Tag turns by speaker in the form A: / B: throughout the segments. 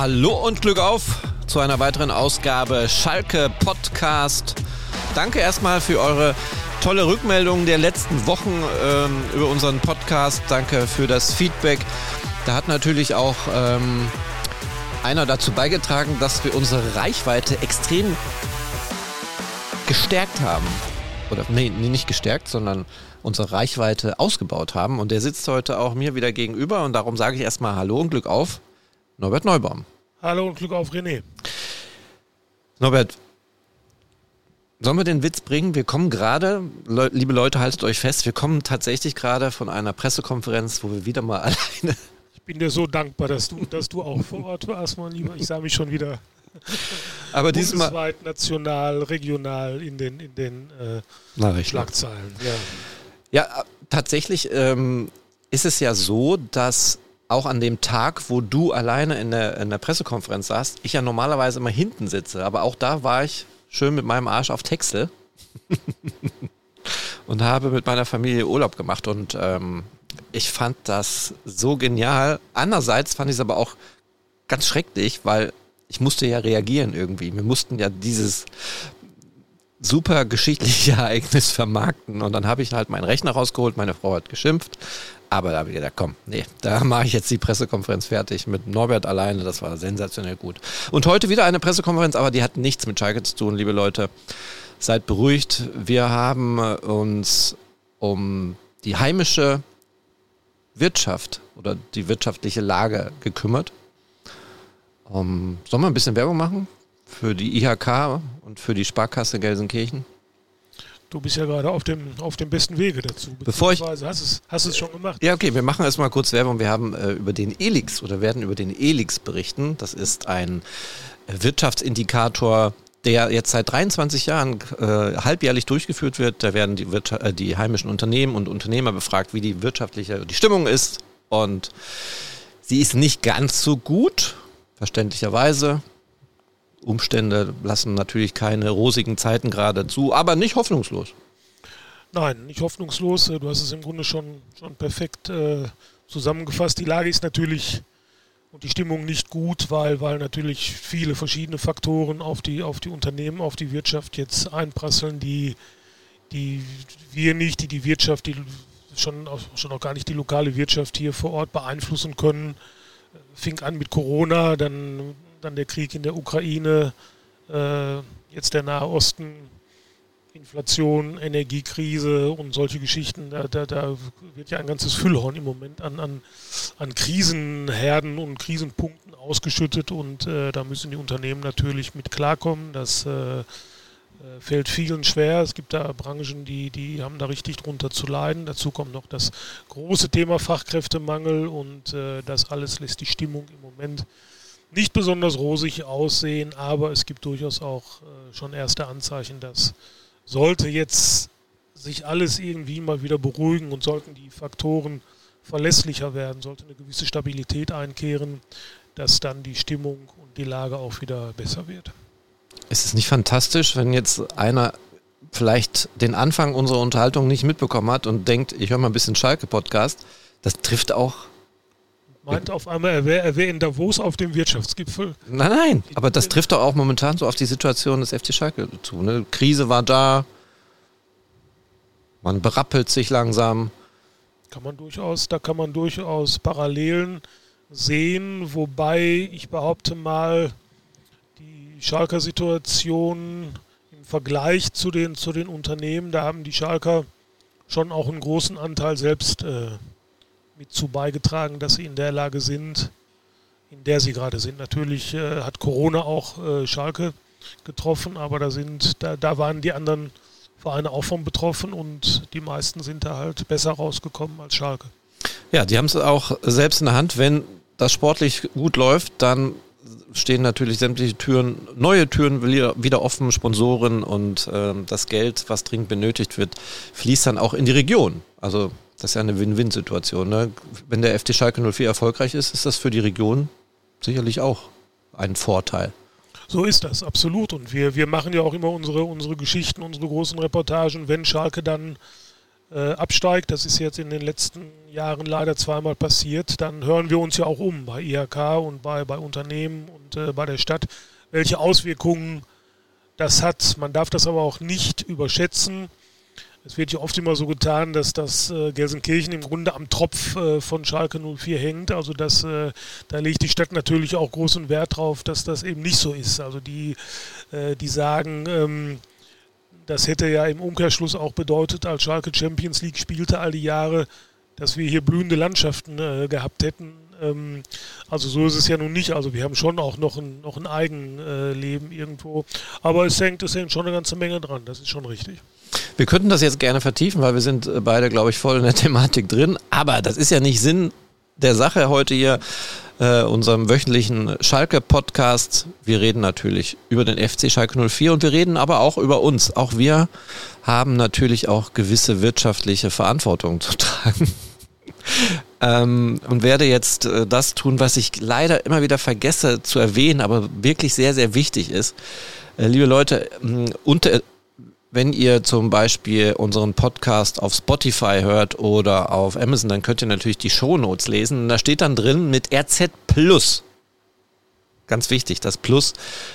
A: Hallo und Glück auf zu einer weiteren Ausgabe Schalke Podcast. Danke erstmal für eure tolle Rückmeldung der letzten Wochen ähm, über unseren Podcast. Danke für das Feedback. Da hat natürlich auch ähm, einer dazu beigetragen, dass wir unsere Reichweite extrem gestärkt haben. Oder nee, nicht gestärkt, sondern unsere Reichweite ausgebaut haben. Und der sitzt heute auch mir wieder gegenüber und darum sage ich erstmal Hallo und Glück auf, Norbert Neubaum.
B: Hallo und Glück auf René.
A: Norbert, sollen wir den Witz bringen? Wir kommen gerade, le liebe Leute, haltet euch fest, wir kommen tatsächlich gerade von einer Pressekonferenz, wo wir wieder mal alleine.
B: Ich bin dir so dankbar, dass du, dass du auch vor Ort warst, mein Lieber. Ich sah mich schon wieder
A: aber diesmal
B: bundesweit, national, regional in den, in den äh, Schlagzeilen.
A: Ja. Ja, tatsächlich ähm, ist es ja so, dass auch an dem Tag, wo du alleine in der, in der Pressekonferenz saßt, ich ja normalerweise immer hinten sitze. Aber auch da war ich schön mit meinem Arsch auf Texel und habe mit meiner Familie Urlaub gemacht. Und ähm, ich fand das so genial. Andererseits fand ich es aber auch ganz schrecklich, weil ich musste ja reagieren irgendwie. Wir mussten ja dieses super geschichtliche Ereignis vermarkten. Und dann habe ich halt meinen Rechner rausgeholt, meine Frau hat geschimpft. Aber da habe ich gedacht, komm, nee, da mache ich jetzt die Pressekonferenz fertig mit Norbert alleine. Das war sensationell gut. Und heute wieder eine Pressekonferenz, aber die hat nichts mit Schalke zu tun, liebe Leute. Seid beruhigt. Wir haben uns um die heimische Wirtschaft oder die wirtschaftliche Lage gekümmert. Um, sollen wir ein bisschen Werbung machen? für die IHK und für die Sparkasse Gelsenkirchen?
B: Du bist ja gerade auf dem, auf dem besten Wege dazu.
A: Bevor ich,
B: hast es, hast es schon gemacht.
A: Ja, okay, wir machen erstmal kurz Werbung. Wir haben äh, über den ELIX oder werden über den ELIX berichten. Das ist ein Wirtschaftsindikator, der jetzt seit 23 Jahren äh, halbjährlich durchgeführt wird. Da werden die, äh, die heimischen Unternehmen und Unternehmer befragt, wie die wirtschaftliche die Stimmung ist. Und sie ist nicht ganz so gut, verständlicherweise. Umstände lassen natürlich keine rosigen Zeiten gerade zu, aber nicht hoffnungslos.
B: Nein, nicht hoffnungslos. Du hast es im Grunde schon, schon perfekt äh, zusammengefasst. Die Lage ist natürlich und die Stimmung nicht gut, weil, weil natürlich viele verschiedene Faktoren auf die, auf die Unternehmen, auf die Wirtschaft jetzt einprasseln, die, die wir nicht, die die Wirtschaft, die schon, schon auch gar nicht die lokale Wirtschaft hier vor Ort beeinflussen können. Fing an mit Corona, dann dann der Krieg in der Ukraine, äh, jetzt der Nahe Osten, Inflation, Energiekrise und solche Geschichten. Da, da, da, wird ja ein ganzes Füllhorn im Moment an, an, an Krisenherden und Krisenpunkten ausgeschüttet und äh, da müssen die Unternehmen natürlich mit klarkommen. Das äh, äh fällt vielen schwer. Es gibt da Branchen, die, die haben da richtig drunter zu leiden. Dazu kommt noch das große Thema Fachkräftemangel und äh, das alles lässt die Stimmung im Moment nicht besonders rosig aussehen, aber es gibt durchaus auch äh, schon erste Anzeichen, dass sollte jetzt sich alles irgendwie mal wieder beruhigen und sollten die Faktoren verlässlicher werden, sollte eine gewisse Stabilität einkehren, dass dann die Stimmung und die Lage auch wieder besser wird.
A: Ist es nicht fantastisch, wenn jetzt einer vielleicht den Anfang unserer Unterhaltung nicht mitbekommen hat und denkt, ich höre mal ein bisschen Schalke-Podcast? Das trifft auch
B: Meint auf einmal, er wäre wär in Davos auf dem Wirtschaftsgipfel.
A: Nein, nein, aber das trifft doch auch momentan so auf die Situation des FC Schalke zu. Ne? Krise war da, man berappelt sich langsam.
B: Kann man durchaus, da kann man durchaus Parallelen sehen, wobei ich behaupte mal, die Schalker Situation im Vergleich zu den, zu den Unternehmen, da haben die Schalker schon auch einen großen Anteil selbst äh, mit zu beigetragen, dass sie in der Lage sind, in der sie gerade sind. Natürlich äh, hat Corona auch äh, Schalke getroffen, aber da sind, da, da waren die anderen Vereine auch von betroffen und die meisten sind da halt besser rausgekommen als Schalke.
A: Ja, die haben es auch selbst in der Hand. Wenn das sportlich gut läuft, dann stehen natürlich sämtliche Türen, neue Türen wieder offen, Sponsoren und äh, das Geld, was dringend benötigt wird, fließt dann auch in die Region. Also das ist ja eine Win-Win-Situation. Ne? Wenn der FT Schalke 04 erfolgreich ist, ist das für die Region sicherlich auch ein Vorteil.
B: So ist das, absolut. Und wir, wir machen ja auch immer unsere, unsere Geschichten, unsere großen Reportagen, wenn Schalke dann äh, absteigt, das ist jetzt in den letzten Jahren leider zweimal passiert, dann hören wir uns ja auch um bei IHK und bei, bei Unternehmen und äh, bei der Stadt, welche Auswirkungen das hat. Man darf das aber auch nicht überschätzen. Es wird ja oft immer so getan, dass das äh, Gelsenkirchen im Grunde am Tropf äh, von Schalke 04 hängt. Also das, äh, da legt die Stadt natürlich auch großen Wert drauf, dass das eben nicht so ist. Also die, äh, die sagen, ähm, das hätte ja im Umkehrschluss auch bedeutet, als Schalke Champions League spielte all die Jahre, dass wir hier blühende Landschaften äh, gehabt hätten. Ähm, also so ist es ja nun nicht. Also wir haben schon auch noch ein, noch ein Eigenleben irgendwo. Aber es hängt, es hängt schon eine ganze Menge dran. Das ist schon richtig.
A: Wir könnten das jetzt gerne vertiefen, weil wir sind äh, beide, glaube ich, voll in der Thematik drin. Aber das ist ja nicht Sinn der Sache heute hier, äh, unserem wöchentlichen Schalke-Podcast. Wir reden natürlich über den FC Schalke 04 und wir reden aber auch über uns. Auch wir haben natürlich auch gewisse wirtschaftliche Verantwortung zu tragen. ähm, und werde jetzt äh, das tun, was ich leider immer wieder vergesse zu erwähnen, aber wirklich sehr, sehr wichtig ist. Äh, liebe Leute, unter, wenn ihr zum Beispiel unseren Podcast auf Spotify hört oder auf Amazon, dann könnt ihr natürlich die Shownotes lesen. Und da steht dann drin mit RZ Plus. Ganz wichtig, das Plus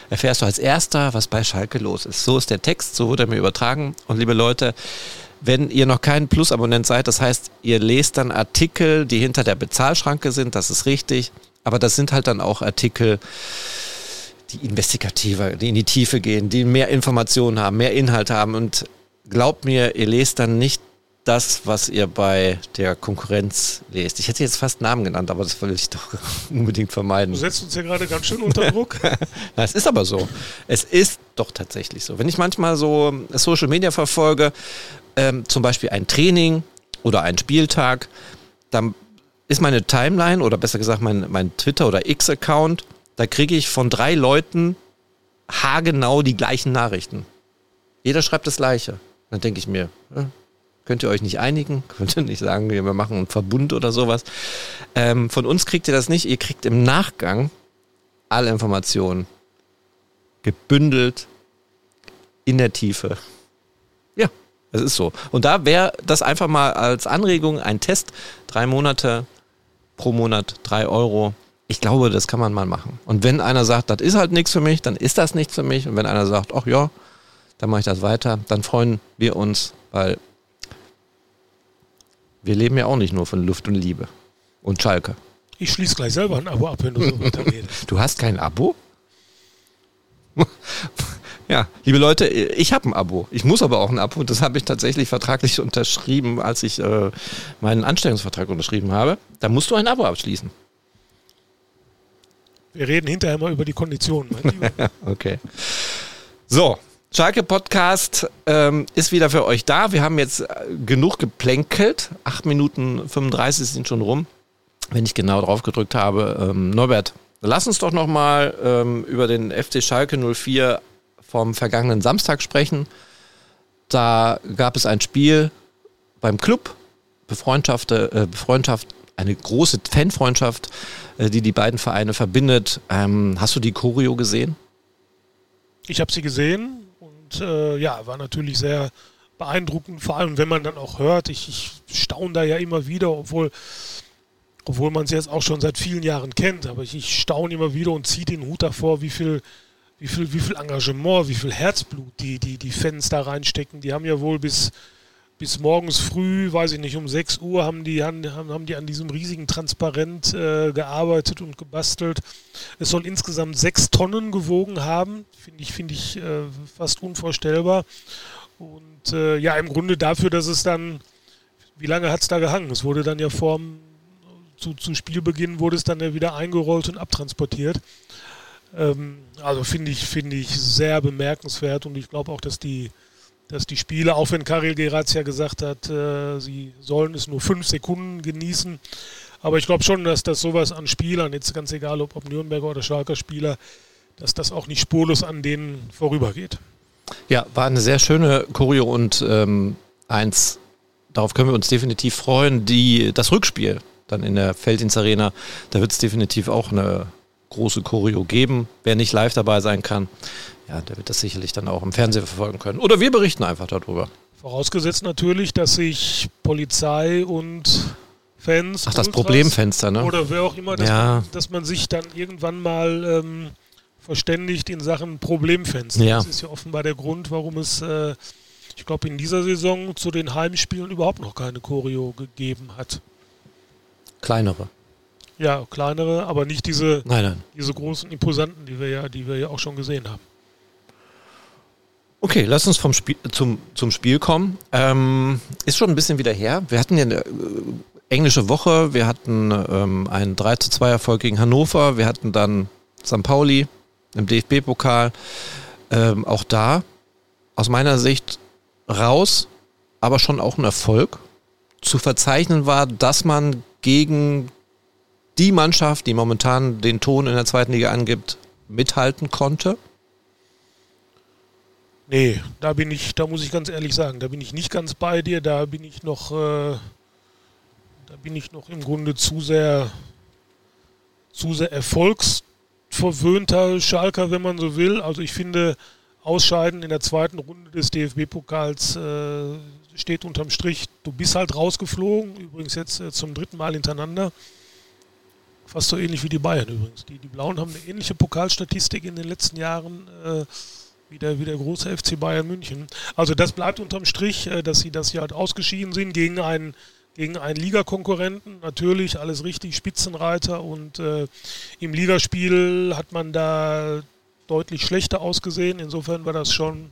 A: erfährst du als erster, was bei Schalke los ist. So ist der Text, so wurde er mir übertragen. Und liebe Leute, wenn ihr noch kein Plus-Abonnent seid, das heißt, ihr lest dann Artikel, die hinter der Bezahlschranke sind, das ist richtig. Aber das sind halt dann auch Artikel, die investigativer, die in die Tiefe gehen, die mehr Informationen haben, mehr Inhalt haben. Und glaubt mir, ihr lest dann nicht das, was ihr bei der Konkurrenz lest. Ich hätte jetzt fast Namen genannt, aber das will ich doch unbedingt vermeiden.
B: Du setzt uns ja gerade ganz schön unter Druck.
A: Na, es ist aber so. Es ist doch tatsächlich so. Wenn ich manchmal so Social Media verfolge, ähm, zum Beispiel ein Training oder ein Spieltag, dann ist meine Timeline oder besser gesagt mein, mein Twitter- oder X-Account da kriege ich von drei Leuten haargenau die gleichen Nachrichten. Jeder schreibt das Gleiche. Dann denke ich mir, könnt ihr euch nicht einigen? Könnt ihr nicht sagen, wir machen einen Verbund oder sowas? Ähm, von uns kriegt ihr das nicht. Ihr kriegt im Nachgang alle Informationen gebündelt in der Tiefe. Ja, es ist so. Und da wäre das einfach mal als Anregung ein Test. Drei Monate pro Monat, drei Euro ich glaube, das kann man mal machen. Und wenn einer sagt, das ist halt nichts für mich, dann ist das nichts für mich. Und wenn einer sagt, ach ja, dann mache ich das weiter, dann freuen wir uns, weil wir leben ja auch nicht nur von Luft und Liebe. Und Schalke.
B: Ich schließe gleich selber ein Abo ab, wenn du so
A: weiterredest. Du hast kein Abo? ja, liebe Leute, ich habe ein Abo. Ich muss aber auch ein Abo. Das habe ich tatsächlich vertraglich unterschrieben, als ich äh, meinen Anstellungsvertrag unterschrieben habe. Da musst du ein Abo abschließen.
B: Wir reden hinterher mal über die Konditionen.
A: okay. So, Schalke Podcast ähm, ist wieder für euch da. Wir haben jetzt äh, genug geplänkelt. 8 Minuten 35 sind schon rum, wenn ich genau drauf gedrückt habe. Ähm, Norbert, lass uns doch nochmal ähm, über den FC Schalke 04 vom vergangenen Samstag sprechen. Da gab es ein Spiel beim Club, Befreundschaft, äh, Befreundschaft eine große Fanfreundschaft die die beiden Vereine verbindet. Ähm, hast du die Choreo gesehen?
B: Ich habe sie gesehen und äh, ja, war natürlich sehr beeindruckend, vor allem wenn man dann auch hört. Ich, ich staune da ja immer wieder, obwohl, obwohl man es jetzt auch schon seit vielen Jahren kennt, aber ich, ich staune immer wieder und ziehe den Hut davor, wie viel, wie viel, wie viel Engagement, wie viel Herzblut die, die, die Fans da reinstecken. Die haben ja wohl bis bis morgens früh, weiß ich nicht, um 6 Uhr haben die, haben, haben die an diesem riesigen Transparent äh, gearbeitet und gebastelt. Es soll insgesamt sechs Tonnen gewogen haben. Finde ich, finde ich äh, fast unvorstellbar. Und äh, ja, im Grunde dafür, dass es dann, wie lange hat es da gehangen? Es wurde dann ja vorm, zu, zu Spielbeginn wurde es dann ja wieder eingerollt und abtransportiert. Ähm, also finde ich, finde ich sehr bemerkenswert und ich glaube auch, dass die dass die Spieler, auch wenn Karel Geratz ja gesagt hat, äh, sie sollen es nur fünf Sekunden genießen, aber ich glaube schon, dass das sowas an Spielern, jetzt ganz egal ob, ob Nürnberger oder Schalker Spieler, dass das auch nicht spurlos an denen vorübergeht.
A: Ja, war eine sehr schöne Choreo und ähm, eins, darauf können wir uns definitiv freuen, die, das Rückspiel dann in der Feldins Arena, da wird es definitiv auch eine große Choreo geben. Wer nicht live dabei sein kann, ja, der wird das sicherlich dann auch im Fernsehen verfolgen können. Oder wir berichten einfach darüber.
B: Vorausgesetzt natürlich, dass sich Polizei und Fans.
A: Ach, das Problemfenster, ne?
B: Oder wer auch immer, dass,
A: Ja.
B: man, dass man sich dann irgendwann mal ähm, verständigt in Sachen Problemfenster.
A: Ja.
B: Das ist ja offenbar der Grund, warum es, äh, ich glaube, in dieser Saison zu den Heimspielen überhaupt noch keine Choreo gegeben hat.
A: Kleinere.
B: Ja, kleinere, aber nicht diese,
A: Nein, nein.
B: diese großen Imposanten, die wir ja, die wir ja auch schon gesehen haben.
A: Okay, lass uns vom Spiel, zum, zum Spiel kommen. Ähm, ist schon ein bisschen wieder her. Wir hatten ja eine äh, englische Woche, wir hatten ähm, einen 3 zu 2 Erfolg gegen Hannover, wir hatten dann St. Pauli im DFB-Pokal. Ähm, auch da aus meiner Sicht raus, aber schon auch ein Erfolg. Zu verzeichnen war, dass man gegen die Mannschaft, die momentan den Ton in der zweiten Liga angibt, mithalten konnte.
B: Nee, da bin ich, da muss ich ganz ehrlich sagen, da bin ich nicht ganz bei dir, da bin ich noch, äh, da bin ich noch im Grunde zu sehr, zu sehr erfolgsverwöhnter Schalker, wenn man so will. Also ich finde, Ausscheiden in der zweiten Runde des DFB-Pokals äh, steht unterm Strich, du bist halt rausgeflogen, übrigens jetzt äh, zum dritten Mal hintereinander. Fast so ähnlich wie die Bayern übrigens. Die, die Blauen haben eine ähnliche Pokalstatistik in den letzten Jahren. Äh, wie der, wie der große FC Bayern München. Also das bleibt unterm Strich, äh, dass sie, dass sie halt ausgeschieden sind gegen einen, gegen einen Ligakonkurrenten. Natürlich alles richtig, Spitzenreiter und äh, im Ligaspiel hat man da deutlich schlechter ausgesehen. Insofern war das schon,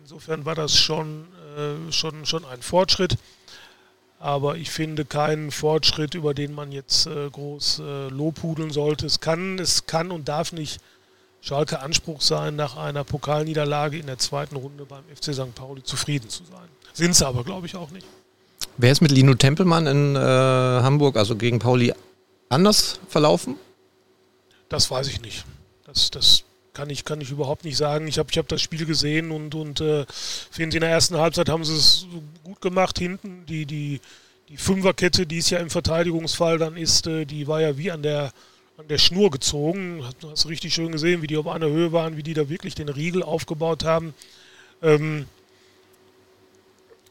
B: insofern war das schon, äh, schon, schon ein Fortschritt. Aber ich finde keinen Fortschritt, über den man jetzt äh, groß äh, lobhudeln sollte. Es kann, es kann und darf nicht Schalke Anspruch sein, nach einer Pokalniederlage in der zweiten Runde beim FC St. Pauli zufrieden zu sein. Sind sie aber, glaube ich, auch nicht.
A: Wer ist mit Lino Tempelmann in äh, Hamburg, also gegen Pauli, anders verlaufen?
B: Das weiß ich nicht. Das, das kann, ich, kann ich überhaupt nicht sagen. Ich habe ich hab das Spiel gesehen und, und äh, finde, in der ersten Halbzeit haben sie es gut gemacht hinten. Die, die, die Fünferkette, die es ja im Verteidigungsfall dann ist, äh, die war ja wie an der, an der Schnur gezogen. Du hast richtig schön gesehen, wie die auf einer Höhe waren, wie die da wirklich den Riegel aufgebaut haben. Ähm,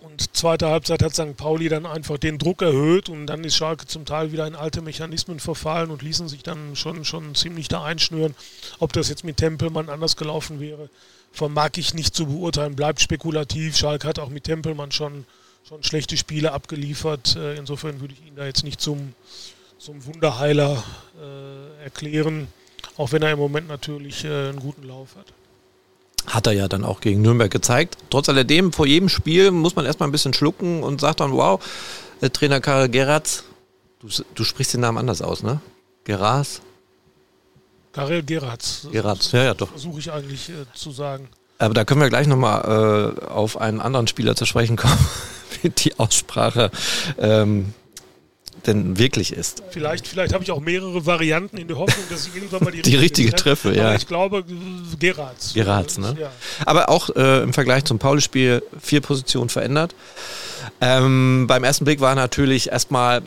B: und zweite Halbzeit hat St. Pauli dann einfach den Druck erhöht und dann ist Schalke zum Teil wieder in alte Mechanismen verfallen und ließen sich dann schon, schon ziemlich da einschnüren. Ob das jetzt mit Tempelmann anders gelaufen wäre, vermag ich nicht zu beurteilen, bleibt spekulativ. Schalke hat auch mit Tempelmann schon, schon schlechte Spiele abgeliefert. Äh, Insofern würde ich ihn da jetzt nicht zum, zum Wunderheiler äh, erklären, auch wenn er im Moment natürlich äh, einen guten Lauf hat.
A: Hat er ja dann auch gegen Nürnberg gezeigt. Trotz alledem, vor jedem Spiel muss man erstmal ein bisschen schlucken und sagt dann, wow, äh, Trainer Karel Geratz, du, du sprichst den Namen anders aus, ne? Geras?
B: Karel Geratz.
A: Geratz, ja, ja, doch.
B: Versuche ich eigentlich äh, zu sagen.
A: Aber da können wir gleich nochmal äh, auf einen anderen Spieler zu sprechen kommen, wie die Aussprache ähm, denn wirklich ist.
B: Vielleicht, vielleicht habe ich auch mehrere Varianten in der Hoffnung, dass ich irgendwann mal die,
A: Die richtige treffe, ja.
B: Aber ich glaube, Geratz.
A: Geratz, ne?
B: Ja.
A: Aber auch äh, im Vergleich zum Pauli-Spiel vier Positionen verändert. Ähm, beim ersten Blick war natürlich erstmal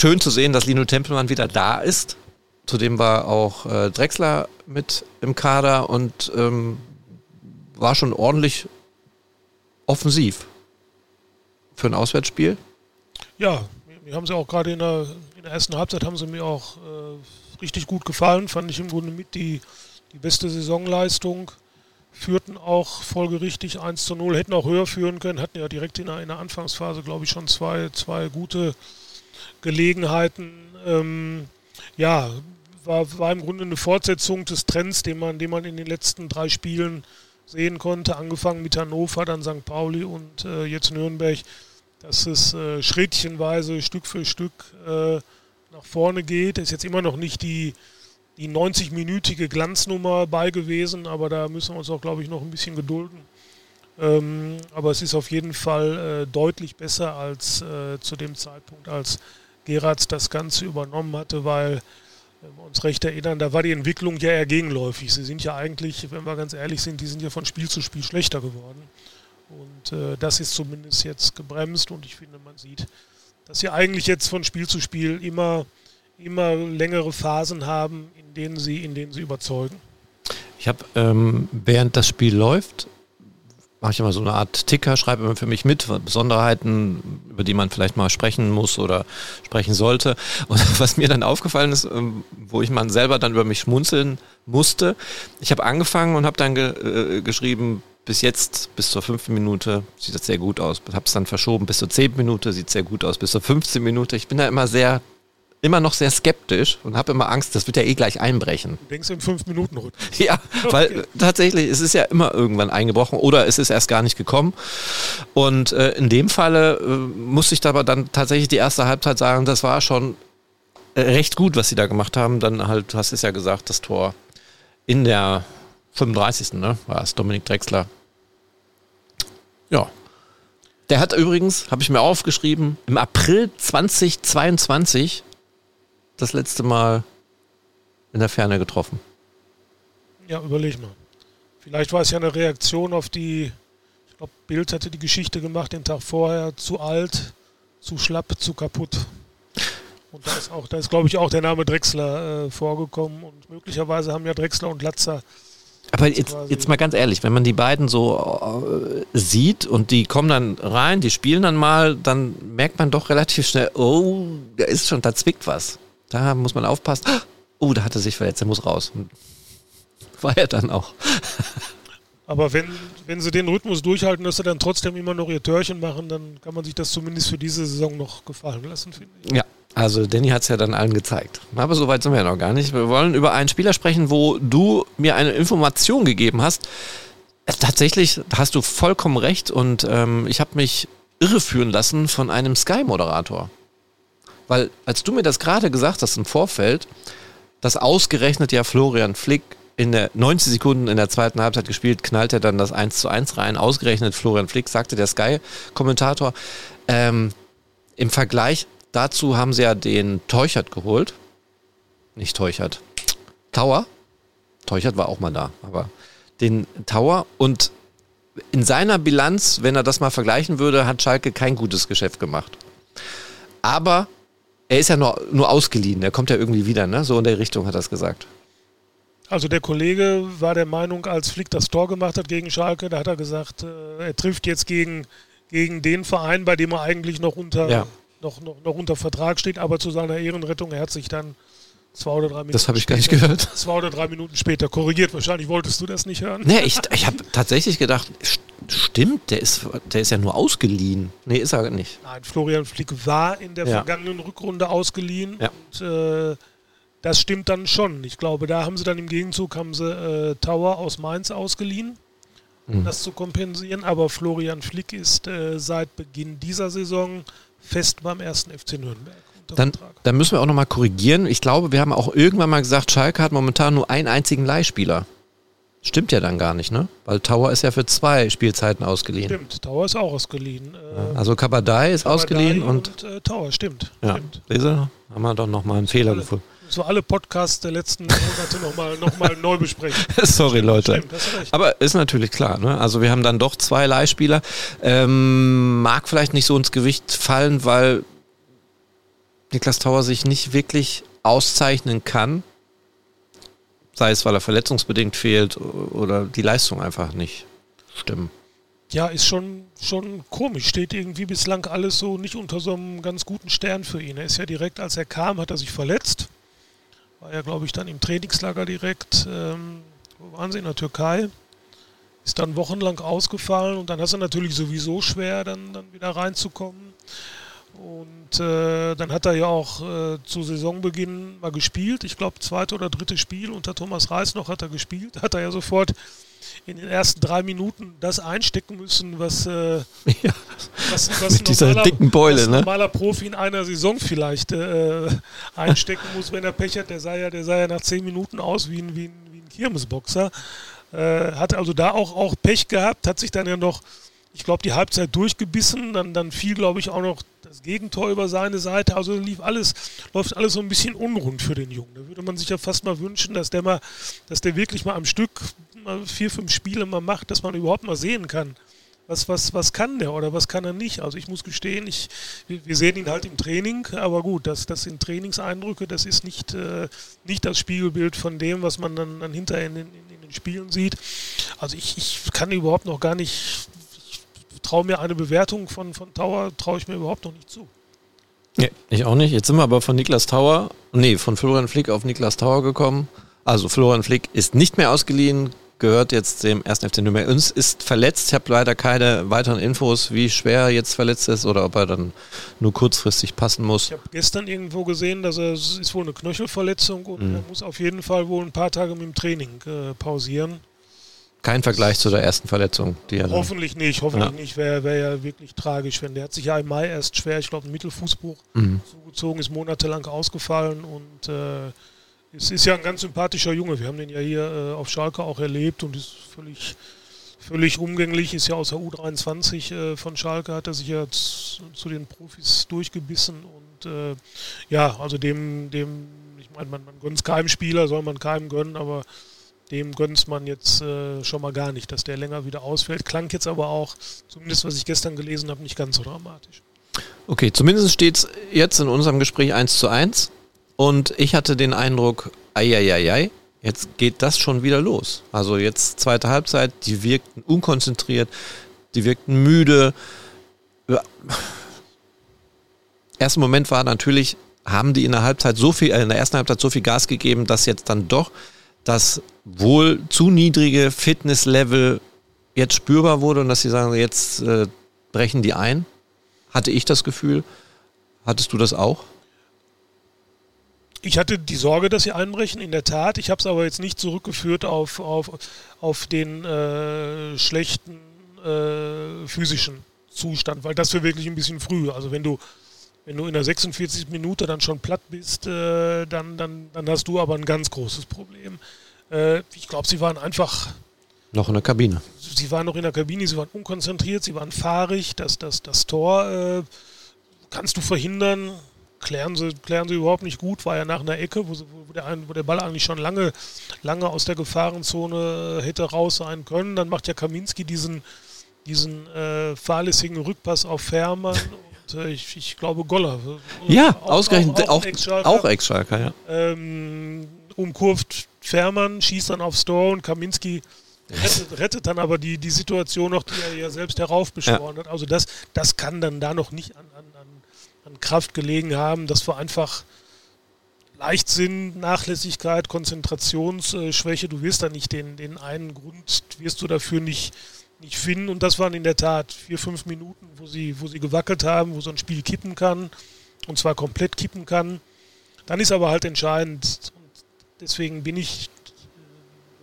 A: schön zu sehen, dass Lino Tempelmann wieder da ist. Zudem war auch äh, Drexler mit im Kader und ähm, war schon ordentlich offensiv für ein Auswärtsspiel.
B: Ja, mir haben sie auch gerade in der, in der ersten Halbzeit haben sie mir auch äh, richtig gut gefallen. Fand ich im Grunde mit die, die beste Saisonleistung. Führten auch folgerichtig 1 zu 0, hätten auch höher führen können, hatten ja direkt in der, in der Anfangsphase, glaube ich, schon zwei, zwei gute Gelegenheiten. Ähm, ja, war, war im Grunde eine Fortsetzung des Trends, den man, den man in den letzten drei Spielen sehen konnte, angefangen mit Hannover, dann St. Pauli und äh, jetzt Nürnberg dass es äh, schrittchenweise, Stück für Stück äh, nach vorne geht. Ist jetzt immer noch nicht die, die 90-minütige Glanznummer bei gewesen, aber da müssen wir uns auch, glaube ich, noch ein bisschen gedulden. Ähm, aber es ist auf jeden Fall äh, deutlich besser als äh, zu dem Zeitpunkt, als Geratz das Ganze übernommen hatte, weil, wenn wir uns recht erinnern, da war die Entwicklung ja eher gegenläufig. Sie sind ja eigentlich, wenn wir ganz ehrlich sind, die sind ja von Spiel zu Spiel schlechter geworden. Und äh, das ist zumindest jetzt gebremst und ich finde, man sieht, dass sie eigentlich jetzt von Spiel zu Spiel immer, immer längere Phasen haben, in denen sie, in denen sie überzeugen.
A: Ich habe, ähm, während das Spiel läuft, mache ich immer so eine Art Ticker, schreibe immer für mich mit, Besonderheiten, über die man vielleicht mal sprechen muss oder sprechen sollte. Und was mir dann aufgefallen ist, ähm, wo ich mal selber dann über mich schmunzeln musste, ich habe angefangen und habe dann ge äh, geschrieben, bis jetzt, bis zur fünften Minute sieht das sehr gut aus. Habe es dann verschoben, bis zur zehnten Minute sieht sehr gut aus, bis zur 15. Minute. Ich bin da immer sehr immer noch sehr skeptisch und habe immer Angst, das wird ja eh gleich einbrechen.
B: Du denkst im fünf minuten rhythmus
A: Ja, weil okay. tatsächlich, es ist ja immer irgendwann eingebrochen oder es ist erst gar nicht gekommen. Und äh, in dem Falle äh, musste ich aber dann tatsächlich die erste Halbzeit sagen, das war schon äh, recht gut, was sie da gemacht haben. Dann halt, du hast es ja gesagt, das Tor in der 35. Ne, war es Dominik Drexler. Ja, der hat übrigens, habe ich mir aufgeschrieben, im April 2022 das letzte Mal in der Ferne getroffen?
B: Ja, überleg mal. Vielleicht war es ja eine Reaktion auf die, ich glaube, Bild hatte die Geschichte gemacht den Tag vorher, zu alt, zu schlapp, zu kaputt. Und da ist ist, glaube ich, auch der Name Drexler äh, vorgekommen. Und möglicherweise haben ja Drexler und Latzer.
A: Aber jetzt, jetzt mal ganz ehrlich, wenn man die beiden so äh, sieht und die kommen dann rein, die spielen dann mal, dann merkt man doch relativ schnell, oh, da ist schon, da zwickt was. Da muss man aufpassen. Oh, da hat er sich verletzt, er muss raus. War er dann auch.
B: Aber wenn, wenn sie den Rhythmus durchhalten, dass sie dann trotzdem immer noch ihr Törchen machen, dann kann man sich das zumindest für diese Saison noch gefallen lassen, finde ich.
A: Ja, also Danny hat es ja dann allen gezeigt. Aber so weit sind wir ja noch gar nicht. Wir wollen über einen Spieler sprechen, wo du mir eine Information gegeben hast. Äh, tatsächlich hast du vollkommen recht und ähm, ich habe mich irreführen lassen von einem Sky-Moderator. Weil als du mir das gerade gesagt hast im Vorfeld, dass ausgerechnet ja Florian Flick in der 90 Sekunden in der zweiten Halbzeit gespielt, knallt er dann das 1 zu 1 rein. Ausgerechnet Florian Flick, sagte der Sky-Kommentator. Ähm, Im Vergleich dazu haben sie ja den Teuchert geholt. Nicht Teuchert. Tower. Teuchert war auch mal da, aber den Tower und in seiner Bilanz, wenn er das mal vergleichen würde, hat Schalke kein gutes Geschäft gemacht. Aber er ist ja nur, nur ausgeliehen, er kommt ja irgendwie wieder, ne? So in der Richtung hat er es gesagt.
B: Also der Kollege war der Meinung, als Flick das Tor gemacht hat gegen Schalke, da hat er gesagt, äh, er trifft jetzt gegen, gegen den Verein, bei dem er eigentlich noch unter, ja. Noch, noch, noch unter Vertrag steht, aber zu seiner Ehrenrettung, er hat sich dann zwei oder drei Minuten
A: Das habe ich gar nicht gehört.
B: Zwei oder drei Minuten später korrigiert. Wahrscheinlich wolltest du das nicht hören.
A: Nee, ich, ich habe tatsächlich gedacht, Stimmt, der ist, der ist ja nur ausgeliehen. Nee, ist er nicht.
B: Nein, Florian Flick war in der ja. vergangenen Rückrunde ausgeliehen. Ja. Und äh, das stimmt dann schon. Ich glaube, da haben sie dann im Gegenzug haben sie äh, Tower aus Mainz ausgeliehen, um mhm. das zu kompensieren. Aber Florian Flick ist äh, seit Beginn dieser Saison fest beim ersten FC Nürnberg.
A: Dann, dann, müssen wir auch nochmal korrigieren. Ich glaube, wir haben auch irgendwann mal gesagt, Schalke hat momentan nur einen einzigen Leihspieler. Stimmt ja dann gar nicht, ne? Weil Tower ist ja für zwei Spielzeiten ausgeliehen.
B: Stimmt, Tower ist auch ausgeliehen.
A: Ja, also Kabadai ist Kabadai ausgeliehen und, und
B: äh, Tower, stimmt.
A: Ja,
B: stimmt.
A: Lese, haben wir doch nochmal einen Fehler alle, gefunden.
B: So alle Podcasts der letzten Monate nochmal noch mal neu besprechen.
A: Sorry, stimmt, Leute. Stimmt, Aber ist natürlich klar, ne? Also wir haben dann doch zwei Leihspieler. Ähm, mag vielleicht nicht so ins Gewicht fallen, weil Niklas Tower sich nicht wirklich auszeichnen kann sei es, weil er verletzungsbedingt fehlt oder die Leistung einfach nicht stimmen.
B: Ja, ist schon, schon komisch. Steht irgendwie bislang alles so nicht unter so einem ganz guten Stern für ihn. Er ist ja direkt, als er kam, hat er sich verletzt. War ja, glaube ich, dann im Trainingslager direkt. Ähm, wo waren sie? In der Türkei. Ist dann wochenlang ausgefallen und dann hast du natürlich sowieso schwer, dann, dann wieder reinzukommen. Und äh, dann hat er ja auch äh, zu Saisonbeginn mal gespielt. Ich glaube, zweite oder dritte Spiel unter Thomas Reis noch hat er gespielt. Hat er ja sofort in den ersten drei Minuten das einstecken müssen, was, äh,
A: ja. was, was normaler, dicken Beule, was
B: ne? normaler Profi in einer Saison vielleicht äh, einstecken muss, wenn er Pech hat. Der sah ja, der sah ja nach zehn Minuten aus wie ein, wie ein, wie ein Kirmesboxer. Äh, hat also da auch, auch Pech gehabt, hat sich dann ja noch ich glaube, die Halbzeit durchgebissen. Dann, dann fiel, glaube ich, auch noch das Gegentor über seine Seite. Also lief alles, läuft alles so ein bisschen unrund für den Jungen. Da würde man sich ja fast mal wünschen, dass der mal, dass der wirklich mal am Stück mal vier, fünf Spiele mal macht, dass man überhaupt mal sehen kann, was, was, was kann der oder was kann er nicht? Also ich muss gestehen, ich, wir sehen ihn halt im Training, aber gut, das, das sind Trainingseindrücke, das ist nicht, äh, nicht das Spiegelbild von dem, was man dann, dann hinterher in, in, in den Spielen sieht. Also ich, ich kann überhaupt noch gar nicht, ich traue mir eine Bewertung von, von Tower, traue ich mir überhaupt noch nicht zu.
A: Nee, ich auch nicht. Jetzt sind wir aber von Niklas Tauer, nee, von Florian Flick auf Niklas Tauer gekommen. Also Florian Flick ist nicht mehr ausgeliehen, gehört jetzt dem 1. FC Nürnberg. Uns ist verletzt. Ich habe leider keine weiteren Infos, wie schwer er jetzt verletzt ist oder ob er dann nur kurzfristig passen muss.
B: Ich habe gestern irgendwo gesehen, dass er es ist wohl eine Knöchelverletzung und mhm. er muss auf jeden Fall wohl ein paar Tage mit dem Training äh, pausieren.
A: Kein Vergleich zu der ersten Verletzung,
B: die er Hoffentlich nicht, hoffentlich ja. nicht. Wäre wär ja wirklich tragisch, wenn der hat sich ja im Mai erst schwer, ich glaube, ein Mittelfußbruch mhm. zugezogen, ist monatelang ausgefallen und äh, es ist ja ein ganz sympathischer Junge. Wir haben den ja hier äh, auf Schalke auch erlebt und ist völlig, völlig umgänglich. Ist ja aus der U23 äh, von Schalke, hat er sich ja zu, zu den Profis durchgebissen. Und äh, ja, also dem, dem ich meine, man, man gönnt es keinem Spieler, soll man keinem gönnen, aber dem gönnt man jetzt äh, schon mal gar nicht, dass der länger wieder ausfällt. Klang jetzt aber auch, zumindest was ich gestern gelesen habe, nicht ganz so dramatisch.
A: Okay, zumindest steht es jetzt in unserem Gespräch 1 zu 1. Und ich hatte den Eindruck, eieiei, jetzt geht das schon wieder los. Also jetzt zweite Halbzeit, die wirkten unkonzentriert, die wirkten müde. Erster Moment war natürlich, haben die in der Halbzeit so viel, äh, in der ersten Halbzeit so viel Gas gegeben, dass jetzt dann doch das wohl zu niedrige Fitnesslevel jetzt spürbar wurde und dass sie sagen, jetzt äh, brechen die ein. Hatte ich das Gefühl. Hattest du das auch?
B: Ich hatte die Sorge, dass sie einbrechen, in der Tat. Ich habe es aber jetzt nicht zurückgeführt auf, auf, auf den äh, schlechten äh, physischen Zustand, weil das wäre wirklich ein bisschen früh. Also wenn du, wenn du in der 46. Minute dann schon platt bist, äh, dann, dann, dann hast du aber ein ganz großes Problem. Äh, ich glaube, sie waren einfach.
A: Noch in der Kabine.
B: Sie waren noch in der Kabine, sie waren unkonzentriert, sie waren fahrig. Das, das, das Tor äh, kannst du verhindern klären sie, klären sie überhaupt nicht gut, war ja nach einer Ecke, wo, wo, der, wo der Ball eigentlich schon lange, lange aus der Gefahrenzone hätte raus sein können. Dann macht ja Kaminski diesen, diesen äh, fahrlässigen Rückpass auf Fährmann äh, ich, ich, glaube Goller.
A: Ja, auch, ausgerechnet auch, auch Ex-Schalker, ja.
B: Ähm, umkurvt Fährmann, schießt dann aufs Tor und Kaminski rettet, rettet, dann aber die, die Situation noch, die er ja selbst heraufbeschworen ja. hat. Also das, das kann dann da noch nicht an, an, an an Kraft gelegen haben, dass wir einfach Leichtsinn, Nachlässigkeit, Konzentrationsschwäche, du wirst da nicht den, den einen Grund, wirst du dafür nicht, nicht finden. Und das waren in der Tat vier, fünf Minuten, wo sie, wo sie gewackelt haben, wo so ein Spiel kippen kann, und zwar komplett kippen kann. Dann ist aber halt entscheidend, und deswegen bin ich,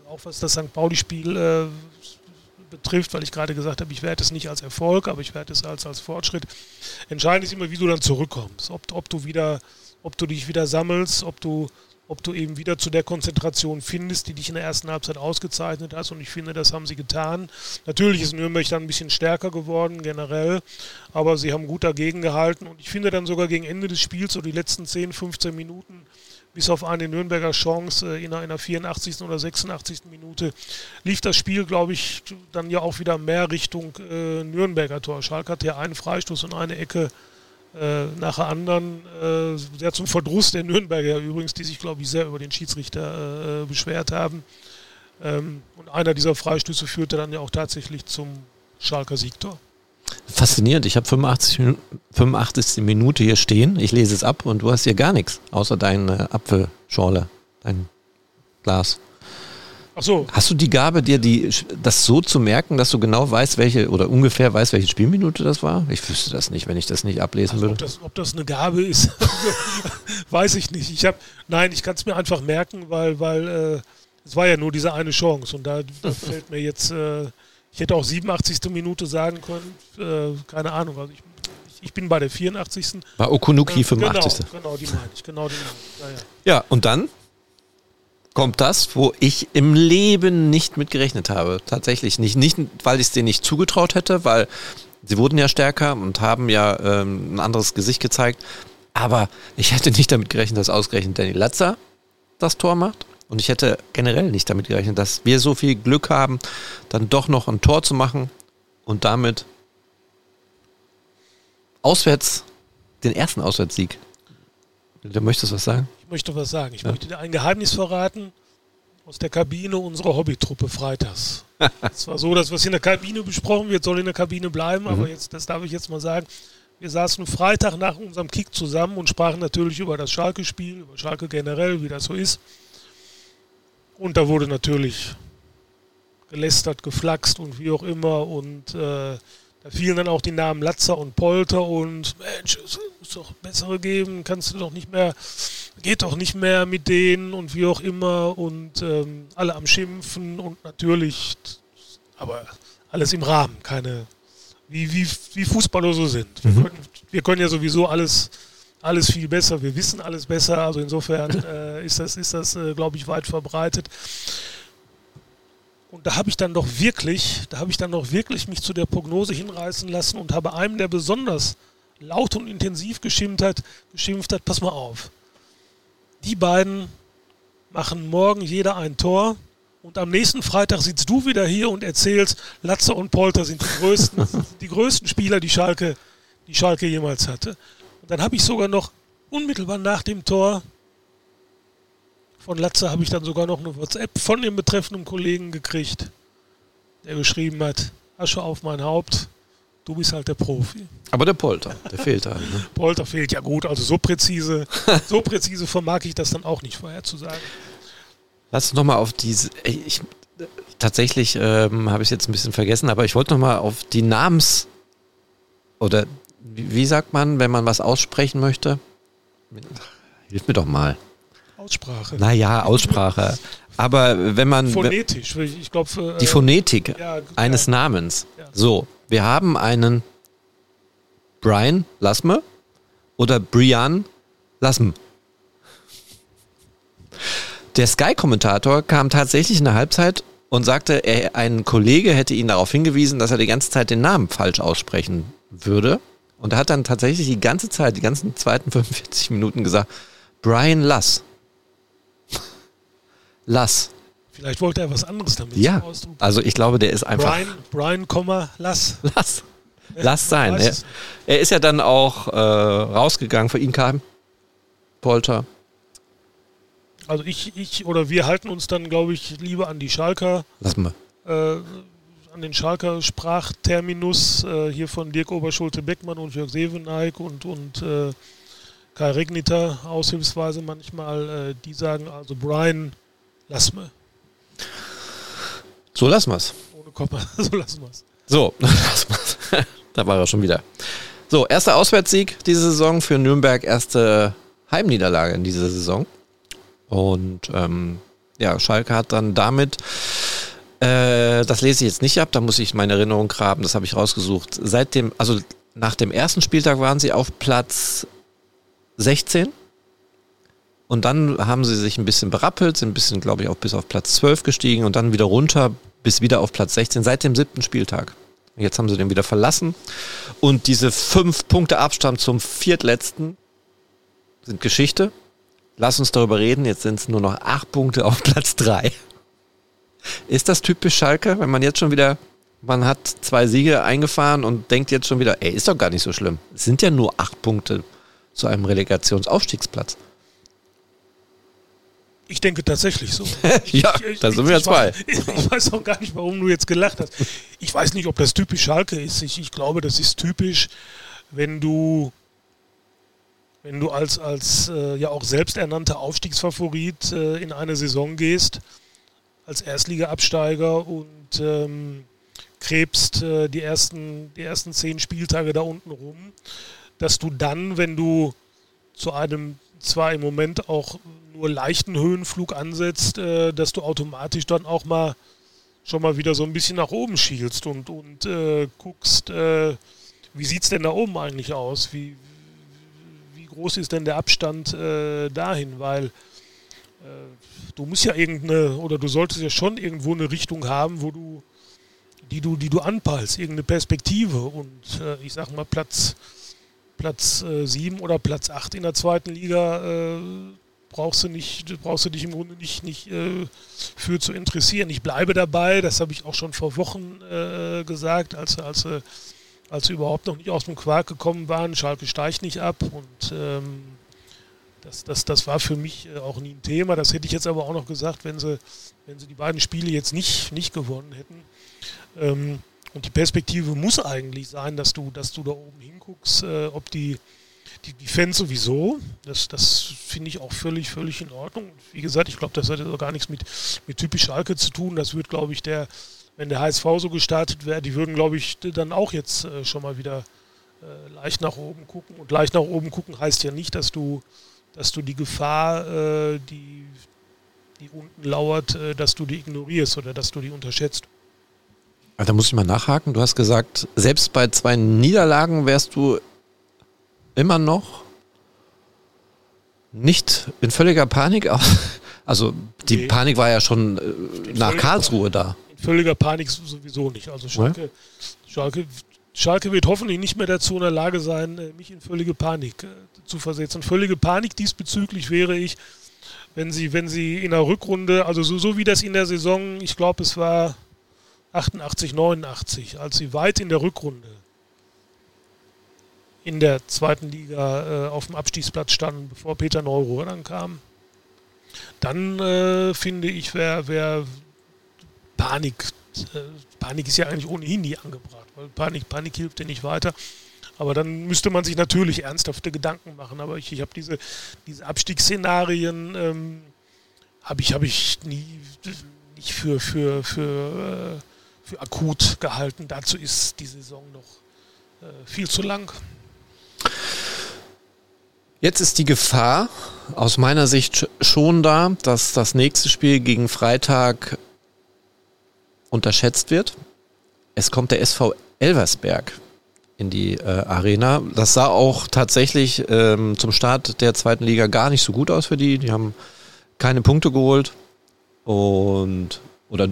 B: auch was das St. Pauli-Spiel äh, betrifft, weil ich gerade gesagt habe, ich werde es nicht als Erfolg, aber ich werde es als, als Fortschritt. Entscheidend ist immer, wie du dann zurückkommst. Ob, ob du wieder, ob du dich wieder sammelst, ob du, ob du eben wieder zu der Konzentration findest, die dich in der ersten Halbzeit ausgezeichnet hast. Und ich finde, das haben sie getan. Natürlich ist Nürnberg dann ein bisschen stärker geworden, generell, aber sie haben gut dagegen gehalten. Und ich finde dann sogar gegen Ende des Spiels, so die letzten 10, 15 Minuten, bis auf eine Nürnberger Chance äh, in einer 84. oder 86. Minute lief das Spiel, glaube ich, dann ja auch wieder mehr Richtung äh, Nürnberger Tor. Schalke hatte ja einen Freistoß und eine Ecke äh, nach der anderen, äh, sehr zum Verdruss der Nürnberger übrigens, die sich, glaube ich, sehr über den Schiedsrichter äh, beschwert haben. Ähm, und einer dieser Freistöße führte dann ja auch tatsächlich zum Schalker Siegtor.
A: Faszinierend. Ich habe 85, 85. Minute hier stehen. Ich lese es ab und du hast hier gar nichts, außer deine Apfelschorle, dein Glas.
B: Ach so.
A: Hast du die Gabe, dir die, das so zu merken, dass du genau weißt, welche oder ungefähr weißt, welche Spielminute das war? Ich wüsste das nicht, wenn ich das nicht ablesen also, würde.
B: Ob das, ob das eine Gabe ist, weiß ich nicht. Ich habe, nein, ich kann es mir einfach merken, weil, weil äh, es war ja nur diese eine Chance und da, da fällt mir jetzt äh, ich hätte auch 87. Minute sagen können, äh, keine Ahnung. Also ich, ich, bin bei der 84.
A: War Okunuki äh, 85.
B: Genau, genau, die meine ich. Genau die meine
A: ich. Ja, ja. ja, und dann kommt das, wo ich im Leben nicht mit gerechnet habe. Tatsächlich nicht. Nicht, weil ich es denen nicht zugetraut hätte, weil sie wurden ja stärker und haben ja ähm, ein anderes Gesicht gezeigt. Aber ich hätte nicht damit gerechnet, dass ausgerechnet Danny Latzer das Tor macht. Und ich hätte generell nicht damit gerechnet, dass wir so viel Glück haben, dann doch noch ein Tor zu machen. und damit auswärts den ersten Auswärtssieg. Du möchtest was sagen?
B: Ich möchte was sagen. Ich ja. möchte dir ein Geheimnis verraten aus der Kabine unserer Hobbytruppe freitags. es war so, dass was in der Kabine besprochen wird, soll in der Kabine bleiben, mhm. aber jetzt, das darf ich jetzt mal sagen. Wir saßen Freitag nach unserem Kick zusammen und sprachen natürlich über das Schalke-Spiel, über Schalke generell, wie das so ist. Und da wurde natürlich gelästert, geflaxt und wie auch immer. Und äh, da fielen dann auch die Namen Latzer und Polter und Mensch, es muss doch bessere geben, kannst du doch nicht mehr, geht doch nicht mehr mit denen und wie auch immer und ähm, alle am Schimpfen und natürlich, aber alles im Rahmen, keine, wie, wie, wie Fußballer so sind. Mhm. Wir, können, wir, können, ja sowieso alles, alles viel besser, wir wissen alles besser, also insofern äh, ist das, ist das äh, glaube ich, weit verbreitet. Und da habe ich dann doch wirklich, da habe ich dann doch wirklich mich zu der Prognose hinreißen lassen und habe einem, der besonders laut und intensiv geschimpft hat, geschimpft hat, pass mal auf. Die beiden machen morgen jeder ein Tor und am nächsten Freitag sitzt du wieder hier und erzählst, Latze und Polter sind die größten, die größten Spieler, die Schalke, die Schalke jemals hatte. Und dann habe ich sogar noch unmittelbar nach dem Tor von Latze habe ich dann sogar noch eine WhatsApp von dem betreffenden Kollegen gekriegt, der geschrieben hat, Asche auf mein Haupt, du bist halt der Profi.
A: Aber der Polter, der fehlt halt. Ne?
B: Polter fehlt, ja gut, also so präzise, so präzise vermag ich das dann auch nicht vorher zu sagen.
A: Lass uns nochmal auf diese, ich, tatsächlich ähm, habe ich es jetzt ein bisschen vergessen, aber ich wollte nochmal auf die Namens- oder wie, wie sagt man, wenn man was aussprechen möchte? Hilf mir doch mal.
B: Aussprache.
A: Naja, Aussprache. Aber wenn man.
B: Phonetisch, ich glaube.
A: Äh, die Phonetik ja, eines ja. Namens. Ja. So, wir haben einen Brian Lassme oder Brian Lassm. Der Sky-Kommentator kam tatsächlich in der Halbzeit und sagte, er, ein Kollege hätte ihn darauf hingewiesen, dass er die ganze Zeit den Namen falsch aussprechen würde. Und er hat dann tatsächlich die ganze Zeit, die ganzen zweiten 45 Minuten gesagt, Brian Lass. Lass.
B: Vielleicht wollte er was anderes damit
A: ja. Also ich glaube, der ist einfach.
B: Brian, Brian, Lass.
A: Lass. Lass sein. Er, er, ist ja dann auch äh, rausgegangen. Für ihn kam Polter.
B: Also ich, ich oder wir halten uns dann, glaube ich, lieber an die Schalker.
A: Lass mal.
B: Äh, an den Schalker Sprachterminus äh, hier von Dirk Oberschulte-Beckmann und Jörg Seveneik und, und äh, Kai Regniter aushilfsweise manchmal. Äh, die sagen also Brian Lass mal.
A: So lassen wir's.
B: Ohne Komma, so lassen wir's.
A: So, lassen wir's. da war er schon wieder. So, erster Auswärtssieg diese Saison für Nürnberg, erste Heimniederlage in dieser Saison. Und ähm, ja, Schalke hat dann damit, äh, das lese ich jetzt nicht ab, da muss ich meine Erinnerung graben, das habe ich rausgesucht. Seit dem, also nach dem ersten Spieltag waren sie auf Platz 16 und dann haben sie sich ein bisschen berappelt, sind ein bisschen, glaube ich, auch bis auf Platz 12 gestiegen und dann wieder runter bis wieder auf Platz 16 seit dem siebten Spieltag. Jetzt haben sie den wieder verlassen. Und diese fünf Punkte Abstand zum viertletzten sind Geschichte. Lass uns darüber reden. Jetzt sind es nur noch acht Punkte auf Platz 3. Ist das typisch Schalke, wenn man jetzt schon wieder, man hat zwei Siege eingefahren und denkt jetzt schon wieder, ey, ist doch gar nicht so schlimm. Es sind ja nur acht Punkte zu einem Relegationsaufstiegsplatz.
B: Ich denke tatsächlich so.
A: ja, ich, da sind wir ja zwei.
B: Ich, ich weiß auch gar nicht, warum du jetzt gelacht hast. Ich weiß nicht, ob das typisch Schalke ist. Ich, ich glaube, das ist typisch, wenn du wenn du als, als äh, ja auch selbsternannter Aufstiegsfavorit äh, in eine Saison gehst, als Erstliga-Absteiger und ähm, krebst äh, die, ersten, die ersten zehn Spieltage da unten rum, dass du dann, wenn du zu einem zwar im Moment auch nur leichten Höhenflug ansetzt, äh, dass du automatisch dann auch mal schon mal wieder so ein bisschen nach oben schielst und, und äh, guckst, äh, wie sieht es denn da oben eigentlich aus? Wie, wie groß ist denn der Abstand äh, dahin? Weil äh, du musst ja irgendeine, oder du solltest ja schon irgendwo eine Richtung haben, wo du, die du, die du anpeilst, irgendeine Perspektive. Und äh, ich sag mal, Platz Platz äh, 7 oder Platz 8 in der zweiten Liga, äh, brauchst du nicht, brauchst du dich im Grunde nicht, nicht äh, für zu interessieren. Ich bleibe dabei, das habe ich auch schon vor Wochen äh, gesagt, als, als, als sie überhaupt noch nicht aus dem Quark gekommen waren. Schalke steigt nicht ab und ähm, das, das, das war für mich äh, auch nie ein Thema. Das hätte ich jetzt aber auch noch gesagt, wenn sie, wenn sie die beiden Spiele jetzt nicht, nicht gewonnen hätten. Ähm, und die Perspektive muss eigentlich sein, dass du, dass du da oben hinguckst, äh, ob die, die, die Fans sowieso. Das, das finde ich auch völlig, völlig in Ordnung. Wie gesagt, ich glaube, das hat jetzt auch gar nichts mit, mit typisch Schalke zu tun. Das wird, glaube ich, der, wenn der HSV so gestartet wäre, die würden, glaube ich, dann auch jetzt äh, schon mal wieder äh, leicht nach oben gucken. Und leicht nach oben gucken heißt ja nicht, dass du, dass du die Gefahr, äh, die, die unten lauert, äh, dass du die ignorierst oder dass du die unterschätzt.
A: Da muss ich mal nachhaken. Du hast gesagt, selbst bei zwei Niederlagen wärst du immer noch nicht in völliger Panik. Also die nee. Panik war ja schon äh, nach Karlsruhe da.
B: In völliger Panik sowieso nicht. Also Schalke, Schalke, Schalke wird hoffentlich nicht mehr dazu in der Lage sein, äh, mich in völlige Panik zu versetzen. Völlige Panik diesbezüglich wäre ich, wenn sie, wenn sie in der Rückrunde, also so, so wie das in der Saison, ich glaube, es war 88, 89, als sie weit in der Rückrunde in der zweiten Liga äh, auf dem Abstiegsplatz standen, bevor Peter Neuruhr dann kam, dann äh, finde ich, wäre wär Panik, äh, Panik ist ja eigentlich ohnehin nie angebracht, weil Panik, Panik hilft dir nicht weiter. Aber dann müsste man sich natürlich ernsthafte Gedanken machen. Aber ich, ich habe diese, diese Abstiegsszenarien, ähm, habe ich, hab ich nie nicht für, für, für äh, für akut gehalten. Dazu ist die Saison noch äh, viel zu lang.
A: Jetzt ist die Gefahr aus meiner Sicht schon da, dass das nächste Spiel gegen Freitag unterschätzt wird. Es kommt der SV Elversberg in die äh, Arena. Das sah auch tatsächlich ähm, zum Start der zweiten Liga gar nicht so gut aus für die. Die haben keine Punkte geholt und oder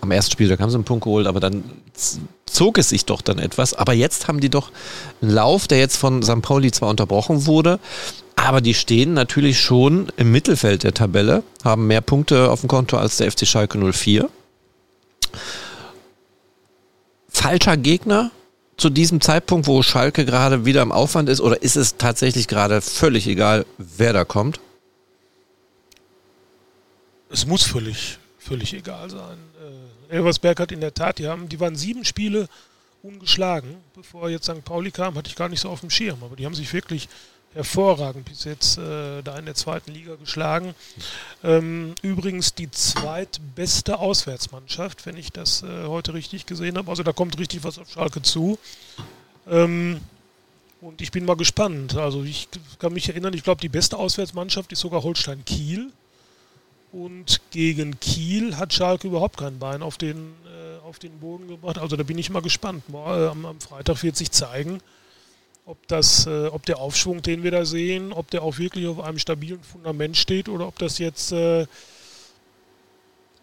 A: am ersten Spiel, da haben sie einen Punkt geholt, aber dann zog es sich doch dann etwas. Aber jetzt haben die doch einen Lauf, der jetzt von St. Pauli zwar unterbrochen wurde, aber die stehen natürlich schon im Mittelfeld der Tabelle, haben mehr Punkte auf dem Konto als der FC Schalke 04. Falscher Gegner zu diesem Zeitpunkt, wo Schalke gerade wieder im Aufwand ist, oder ist es tatsächlich gerade völlig egal, wer da kommt?
B: Es muss völlig, völlig egal sein. Elversberg hat in der Tat, die, haben, die waren sieben Spiele ungeschlagen. Bevor jetzt St. Pauli kam, hatte ich gar nicht so auf dem Schirm. Aber die haben sich wirklich hervorragend bis jetzt äh, da in der zweiten Liga geschlagen. Ähm, übrigens die zweitbeste Auswärtsmannschaft, wenn ich das äh, heute richtig gesehen habe. Also da kommt richtig was auf Schalke zu. Ähm, und ich bin mal gespannt. Also ich kann mich erinnern, ich glaube, die beste Auswärtsmannschaft ist sogar Holstein Kiel. Und gegen Kiel hat Schalke überhaupt kein Bein auf den, äh, auf den Boden gebracht. Also da bin ich mal gespannt. Äh, am, am, Freitag wird sich zeigen, ob, das, äh, ob der Aufschwung, den wir da sehen, ob der auch wirklich auf einem stabilen Fundament steht oder ob das jetzt, äh,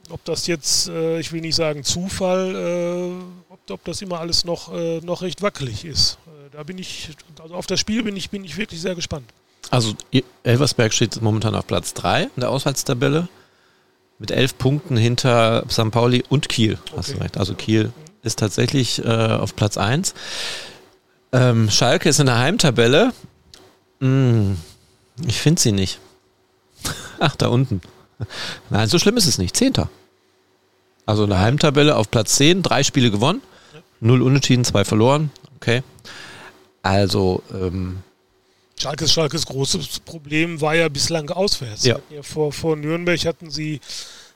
B: ob das jetzt, äh, ich will nicht sagen Zufall, äh, ob, ob das immer alles noch, noch recht wackelig ist. da bin ich, also auf das Spiel bin ich, bin ich wirklich sehr gespannt.
A: Also Elversberg steht momentan auf Platz 3 in der Auswärtstabelle mit elf Punkten hinter St. Pauli und Kiel. Okay. Hast du recht. Also Kiel ist tatsächlich äh, auf Platz 1. Ähm, Schalke ist in der Heimtabelle. Hm, ich finde sie nicht. Ach, da unten. Nein, so schlimm ist es nicht. Zehnter. Also in der Heimtabelle auf Platz 10, drei Spiele gewonnen, null unentschieden, zwei verloren. Okay. Also ähm,
B: Schalkes, Schalkes großes Problem war ja bislang auswärts. Ja. ja vor, vor Nürnberg hatten sie,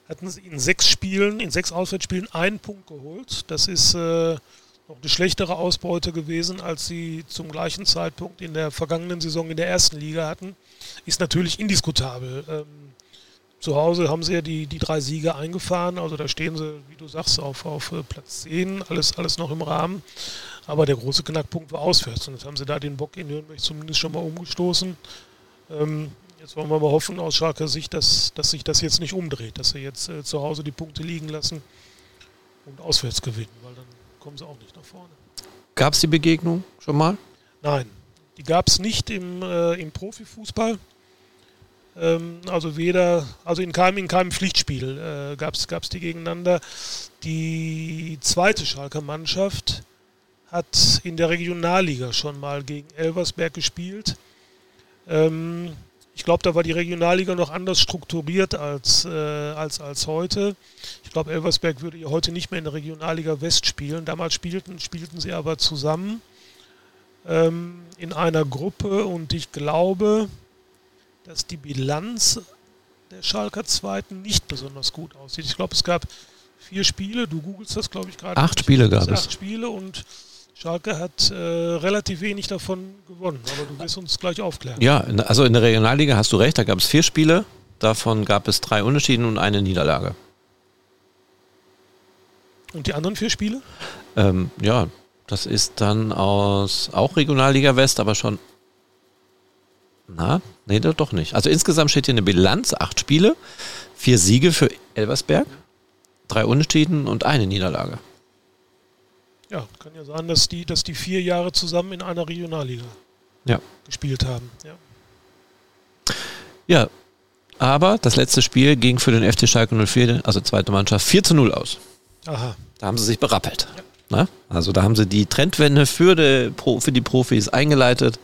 B: hatten sie in sechs Spielen, in sechs Auswärtsspielen einen Punkt geholt. Das ist äh, noch eine schlechtere Ausbeute gewesen, als sie zum gleichen Zeitpunkt in der vergangenen Saison in der ersten Liga hatten. Ist natürlich indiskutabel. Ähm, zu Hause haben sie ja die, die drei Siege eingefahren, also da stehen sie, wie du sagst, auf, auf äh, Platz 10, alles, alles noch im Rahmen. Aber der große Knackpunkt war auswärts. Und jetzt haben sie da den Bock in Nürnberg zumindest schon mal umgestoßen. Ähm, jetzt wollen wir mal hoffen aus Schalker Sicht, dass, dass sich das jetzt nicht umdreht, dass sie jetzt äh, zu Hause die Punkte liegen lassen und auswärts gewinnen, weil dann kommen sie auch nicht nach vorne.
A: Gab es die Begegnung schon mal?
B: Nein, die gab es nicht im, äh, im Profifußball. Ähm, also weder, also in keinem, in keinem Pflichtspiel äh, gab es die gegeneinander. Die zweite Schalker Mannschaft hat in der Regionalliga schon mal gegen Elversberg gespielt. Ähm, ich glaube, da war die Regionalliga noch anders strukturiert als, äh, als, als heute. Ich glaube, Elversberg würde heute nicht mehr in der Regionalliga West spielen. Damals spielten, spielten sie aber zusammen ähm, in einer Gruppe und ich glaube, dass die Bilanz der Schalker Zweiten nicht besonders gut aussieht. Ich glaube, es gab vier Spiele, du googelst das, glaube ich, gerade.
A: Acht Spiele gab
B: es. Acht Spiele und Schalke hat äh, relativ wenig davon gewonnen, aber du wirst uns gleich aufklären.
A: Ja, also in der Regionalliga hast du recht, da gab es vier Spiele, davon gab es drei Unentschieden und eine Niederlage.
B: Und die anderen vier Spiele?
A: Ähm, ja, das ist dann aus auch Regionalliga West, aber schon. Na, nee, doch nicht. Also insgesamt steht hier eine Bilanz, acht Spiele, vier Siege für Elversberg, drei Unentschieden und eine Niederlage.
B: Ja, kann ja sein, dass die, dass die vier Jahre zusammen in einer Regionalliga
A: ja.
B: gespielt haben. Ja.
A: ja, aber das letzte Spiel ging für den FC Schalke 04, also zweite Mannschaft, 4 zu 0 aus.
B: Aha.
A: Da haben sie sich berappelt. Ja. Na? Also da haben sie die Trendwende für die, für die Profis eingeleitet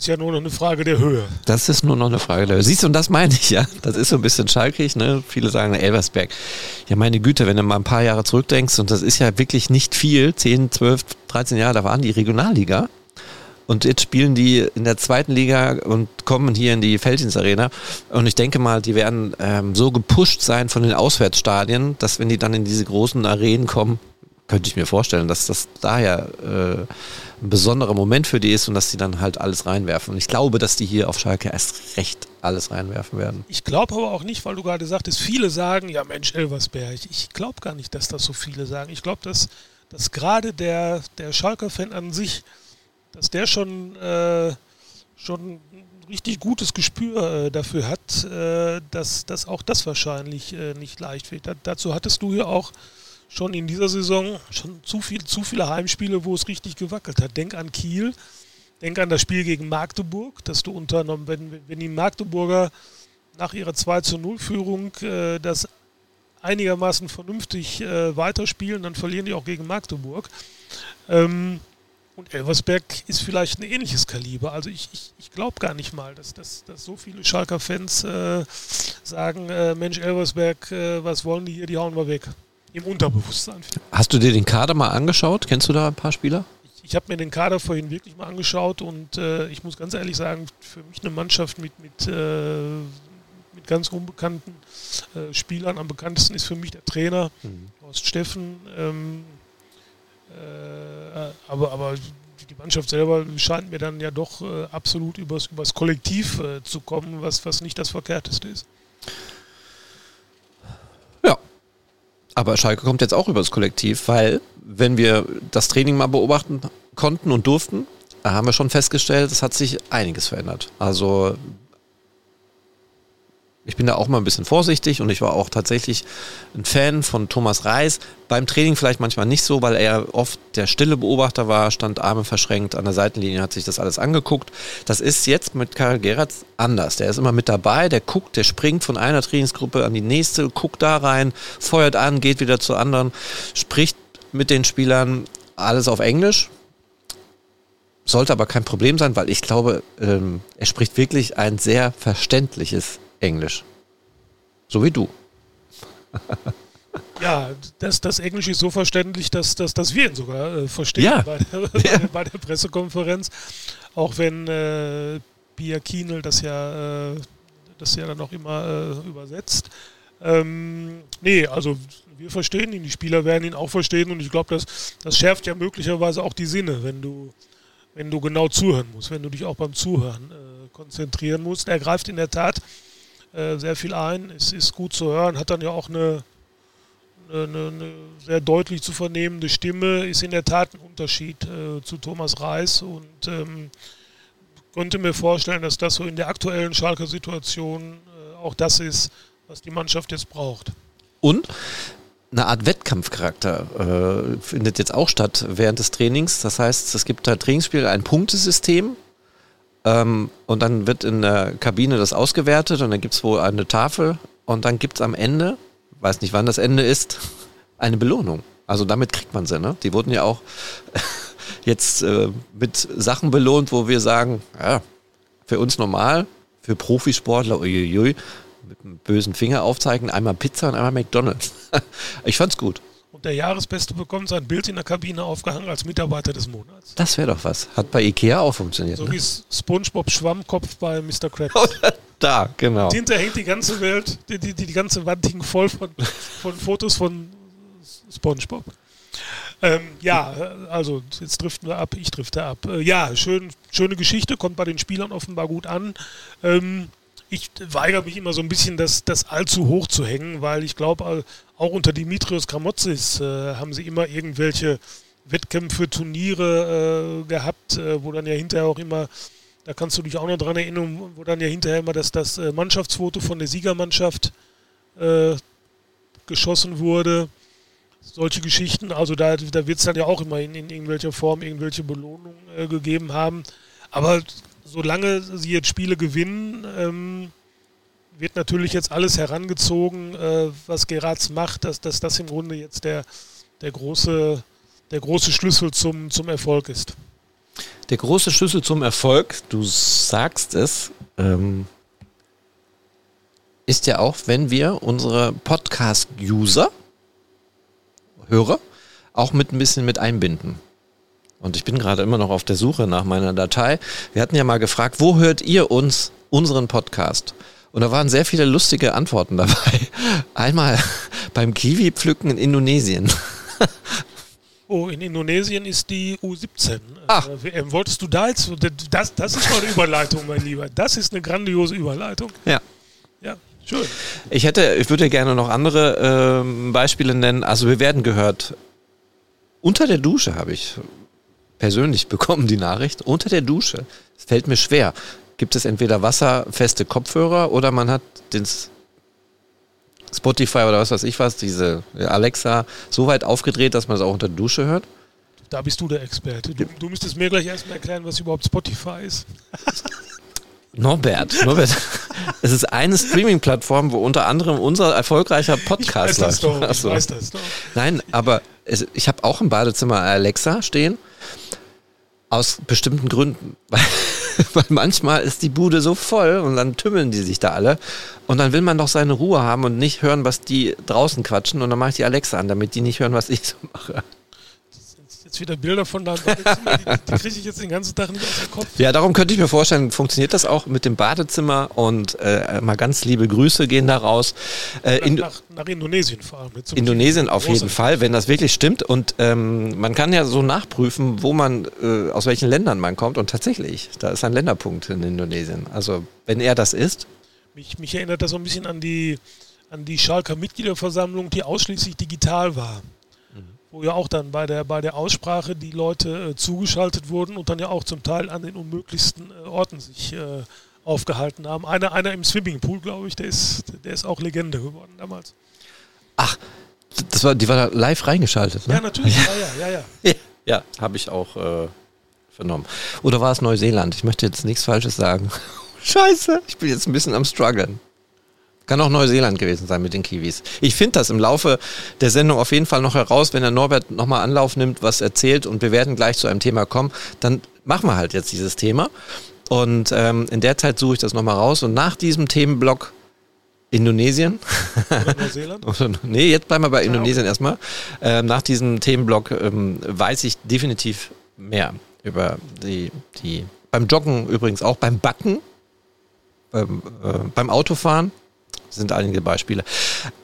B: ist ja nur noch eine Frage der Höhe.
A: Das ist nur noch eine Frage der Höhe. Siehst du, und das meine ich ja. Das ist so ein bisschen schalkig, ne? Viele sagen Elversberg. Ja, meine Güte, wenn du mal ein paar Jahre zurückdenkst, und das ist ja wirklich nicht viel, 10, 12, 13 Jahre, da waren die Regionalliga. Und jetzt spielen die in der zweiten Liga und kommen hier in die Feldins Arena. Und ich denke mal, die werden ähm, so gepusht sein von den Auswärtsstadien, dass wenn die dann in diese großen Arenen kommen, könnte ich mir vorstellen, dass das daher äh, ein besonderer Moment für die ist und dass die dann halt alles reinwerfen. Und ich glaube, dass die hier auf Schalke erst recht alles reinwerfen werden.
B: Ich glaube aber auch nicht, weil du gerade sagtest, viele sagen, ja Mensch, Elversberg. Ich glaube gar nicht, dass das so viele sagen. Ich glaube, dass, dass gerade der, der Schalker-Fan an sich, dass der schon, äh, schon richtig gutes Gespür äh, dafür hat, äh, dass, dass auch das wahrscheinlich äh, nicht leicht wird. Da, dazu hattest du ja auch schon in dieser Saison schon zu, viel, zu viele Heimspiele, wo es richtig gewackelt hat. Denk an Kiel, denk an das Spiel gegen Magdeburg, dass du unternommen, wenn, wenn die Magdeburger nach ihrer 2 zu 0 Führung äh, das einigermaßen vernünftig äh, weiterspielen, dann verlieren die auch gegen Magdeburg. Ähm, und Elversberg ist vielleicht ein ähnliches Kaliber. Also ich, ich, ich glaube gar nicht mal, dass, dass, dass so viele Schalker-Fans äh, sagen, äh, Mensch, Elversberg, äh, was wollen die hier, die hauen wir weg im Unterbewusstsein.
A: Hast du dir den Kader mal angeschaut? Kennst du da ein paar Spieler?
B: Ich, ich habe mir den Kader vorhin wirklich mal angeschaut und äh, ich muss ganz ehrlich sagen, für mich eine Mannschaft mit, mit, äh, mit ganz unbekannten äh, Spielern. Am bekanntesten ist für mich der Trainer, mhm. Horst Steffen. Ähm, äh, aber, aber die Mannschaft selber scheint mir dann ja doch äh, absolut übers, übers Kollektiv äh, zu kommen, was, was nicht das Verkehrteste ist.
A: Aber Schalke kommt jetzt auch übers Kollektiv, weil wenn wir das Training mal beobachten konnten und durften, haben wir schon festgestellt, es hat sich einiges verändert. Also ich bin da auch mal ein bisschen vorsichtig und ich war auch tatsächlich ein Fan von Thomas Reis. Beim Training vielleicht manchmal nicht so, weil er oft der stille Beobachter war, stand Arme verschränkt an der Seitenlinie, hat sich das alles angeguckt. Das ist jetzt mit Karl Geratz anders. Der ist immer mit dabei, der guckt, der springt von einer Trainingsgruppe an die nächste, guckt da rein, feuert an, geht wieder zur anderen, spricht mit den Spielern alles auf Englisch. Sollte aber kein Problem sein, weil ich glaube, ähm, er spricht wirklich ein sehr verständliches Englisch. So wie du.
B: Ja, das, das Englisch ist so verständlich, dass, dass, dass wir ihn sogar äh, verstehen ja. bei, der, ja. bei, der, Pressekonferenz. Auch wenn äh, Pia Kienel das ja, äh, das ja dann auch immer äh, übersetzt. Ähm, nee, also wir verstehen ihn, die Spieler werden ihn auch verstehen und ich glaube, das, das schärft ja möglicherweise auch die Sinne, wenn du, wenn du genau zuhören musst, wenn du dich auch beim Zuhören äh, konzentrieren musst. Er greift in der Tat äh, sehr viel ein. Es ist gut zu hören, hat dann ja auch eine, eine, eine sehr deutlich zu vernehmende Stimme, ist in der Tat ein Unterschied äh, zu Thomas Reis und ähm, konnte mir vorstellen, dass das so in der aktuellen Schalker Situation äh, auch das ist, was die Mannschaft jetzt braucht.
A: Und eine Art Wettkampfcharakter äh, findet jetzt auch statt während des Trainings. Das heißt, es gibt da Trainingsspiele ein Punktesystem Ähm, und dann wird in der Kabine das ausgewertet und dann gibt es wohl eine Tafel und dann gibt es am Ende, weiß nicht wann das Ende ist, eine Belohnung. Also damit kriegt man sie, ne? Die wurden ja auch jetzt äh, mit Sachen belohnt, wo wir sagen, ja, für uns normal, für Profisportler, uiuiui, mit einem bösen Finger aufzeigen, einmal Pizza und einmal McDonalds. ich fand's gut.
B: Und der Jahresbeste bekommt sein Bild in der Kabine aufgehangen als Mitarbeiter des Monats.
A: Das wäre doch was. Hat bei Ikea auch funktioniert.
B: So
A: ne?
B: wie Spongebob Schwammkopf bei Mr. Krabs.
A: da, genau.
B: Und hinterher hängt die ganze Welt, die, die, die ganze Wand hing voll von, von Fotos von Spongebob. Ähm, ja, also jetzt driften wir ab, ich drifte ab. Äh, ja, schön, schöne Geschichte, kommt bei den Spielern offenbar gut an. Ähm, ich weigere mich immer so ein bisschen, das, das allzu hoch zu hängen, weil ich glaube, auch unter Dimitrios Gramotzis äh, haben sie immer irgendwelche Wettkämpfe, Turniere äh, gehabt, äh, wo dann ja hinterher auch immer, da kannst du dich auch noch dran erinnern, wo dann ja hinterher immer das, das äh, Mannschaftsfoto von der Siegermannschaft äh, geschossen wurde solche Geschichten. Also da, da wird es dann ja auch immer in, in irgendwelcher Form irgendwelche Belohnungen äh, gegeben haben. Aber solange sie jetzt Spiele gewinnen, ähm, wird natürlich jetzt alles herangezogen, äh, was Geratz macht, dass, dass das im Grunde jetzt der, der, große, der große Schlüssel zum, zum Erfolg ist.
A: Der große Schlüssel zum Erfolg, du sagst es, ähm, ist ja auch, wenn wir unsere Podcast-User Hörer auch mit ein bisschen mit einbinden. Und ich bin gerade immer noch auf der Suche nach meiner Datei. Wir hatten ja mal gefragt, wo hört ihr uns, unseren Podcast? Und da waren sehr viele lustige Antworten dabei. Einmal beim Kiwi-Pflücken in Indonesien.
B: Oh, in Indonesien ist die U17. Ach. Äh, wolltest du da jetzt? Das, das ist mal eine Überleitung, mein Lieber. Das ist eine grandiose Überleitung.
A: Ja.
B: Ja, Schön.
A: Ich hätte, ich würde gerne noch andere äh, Beispiele nennen. Also wir werden gehört. Unter der Dusche habe ich persönlich bekommen die Nachricht. Unter der Dusche. Es fällt mir schwer. Gibt es entweder wasserfeste Kopfhörer oder man hat den Spotify oder was weiß ich was, diese Alexa so weit aufgedreht, dass man es auch unter der Dusche hört?
B: Da bist du der Experte. Du, du müsstest mir gleich erstmal erklären, was überhaupt Spotify ist.
A: Norbert, Norbert, es ist eine Streaming-Plattform, wo unter anderem unser erfolgreicher Podcast
B: ich weiß
A: läuft.
B: Das doch, ich weiß das doch.
A: Nein, aber es, ich habe auch im Badezimmer Alexa stehen. Aus bestimmten Gründen. Weil, manchmal ist die Bude so voll und dann tümmeln die sich da alle. Und dann will man doch seine Ruhe haben und nicht hören, was die draußen quatschen. Und dann mache ich die Alexa an, damit die nicht hören, was ich so mache
B: jetzt wieder Bilder von Badezimmer, die, die kriege ich jetzt den ganzen Tag nicht aus dem Kopf.
A: Ja, darum könnte ich mir vorstellen, funktioniert das auch mit dem Badezimmer und äh, mal ganz liebe Grüße gehen da raus.
B: Äh, in, nach, nach, Indonesien vor allem.
A: Indonesien auf jeden Fall, wenn das wirklich stimmt. Und ähm, man kann ja so nachprüfen, wo man, äh, aus welchen Ländern man kommt. Und tatsächlich, da ist ein Länderpunkt in Indonesien. Also wenn er das ist.
B: Mich, mich erinnert das so ein bisschen an die, an die Schalker Mitgliederversammlung, die ausschließlich digital war wo ja auch dann bei der, bei der Aussprache die Leute äh, zugeschaltet wurden und dann ja auch zum Teil an den unmöglichsten äh, Orten sich äh, aufgehalten haben. Einer, einer im Swimmingpool, glaube ich, der ist, der ist auch Legende geworden damals.
A: Ach, das war, die war da live reingeschaltet, ne?
B: Ja, natürlich, ja, ja, ja. Ja,
A: ja habe ich auch äh, vernommen. Oder war es Neuseeland? Ich möchte jetzt nichts Falsches sagen. Scheiße, ich bin jetzt ein bisschen am struggeln. Kann auch Neuseeland gewesen sein mit den Kiwis. Ich finde das im Laufe der Sendung auf jeden Fall noch heraus, wenn der Norbert nochmal Anlauf nimmt, was erzählt und wir werden gleich zu einem Thema kommen, dann machen wir halt jetzt dieses Thema. Und ähm, in der Zeit suche ich das nochmal raus und nach diesem Themenblock Indonesien.
B: Oder Neuseeland?
A: nee, jetzt bleiben wir bei Indonesien ja, okay. erstmal. Ähm, nach diesem Themenblock ähm, weiß ich definitiv mehr über die, die, beim Joggen übrigens auch, beim Backen, beim, äh, beim Autofahren sind einige Beispiele.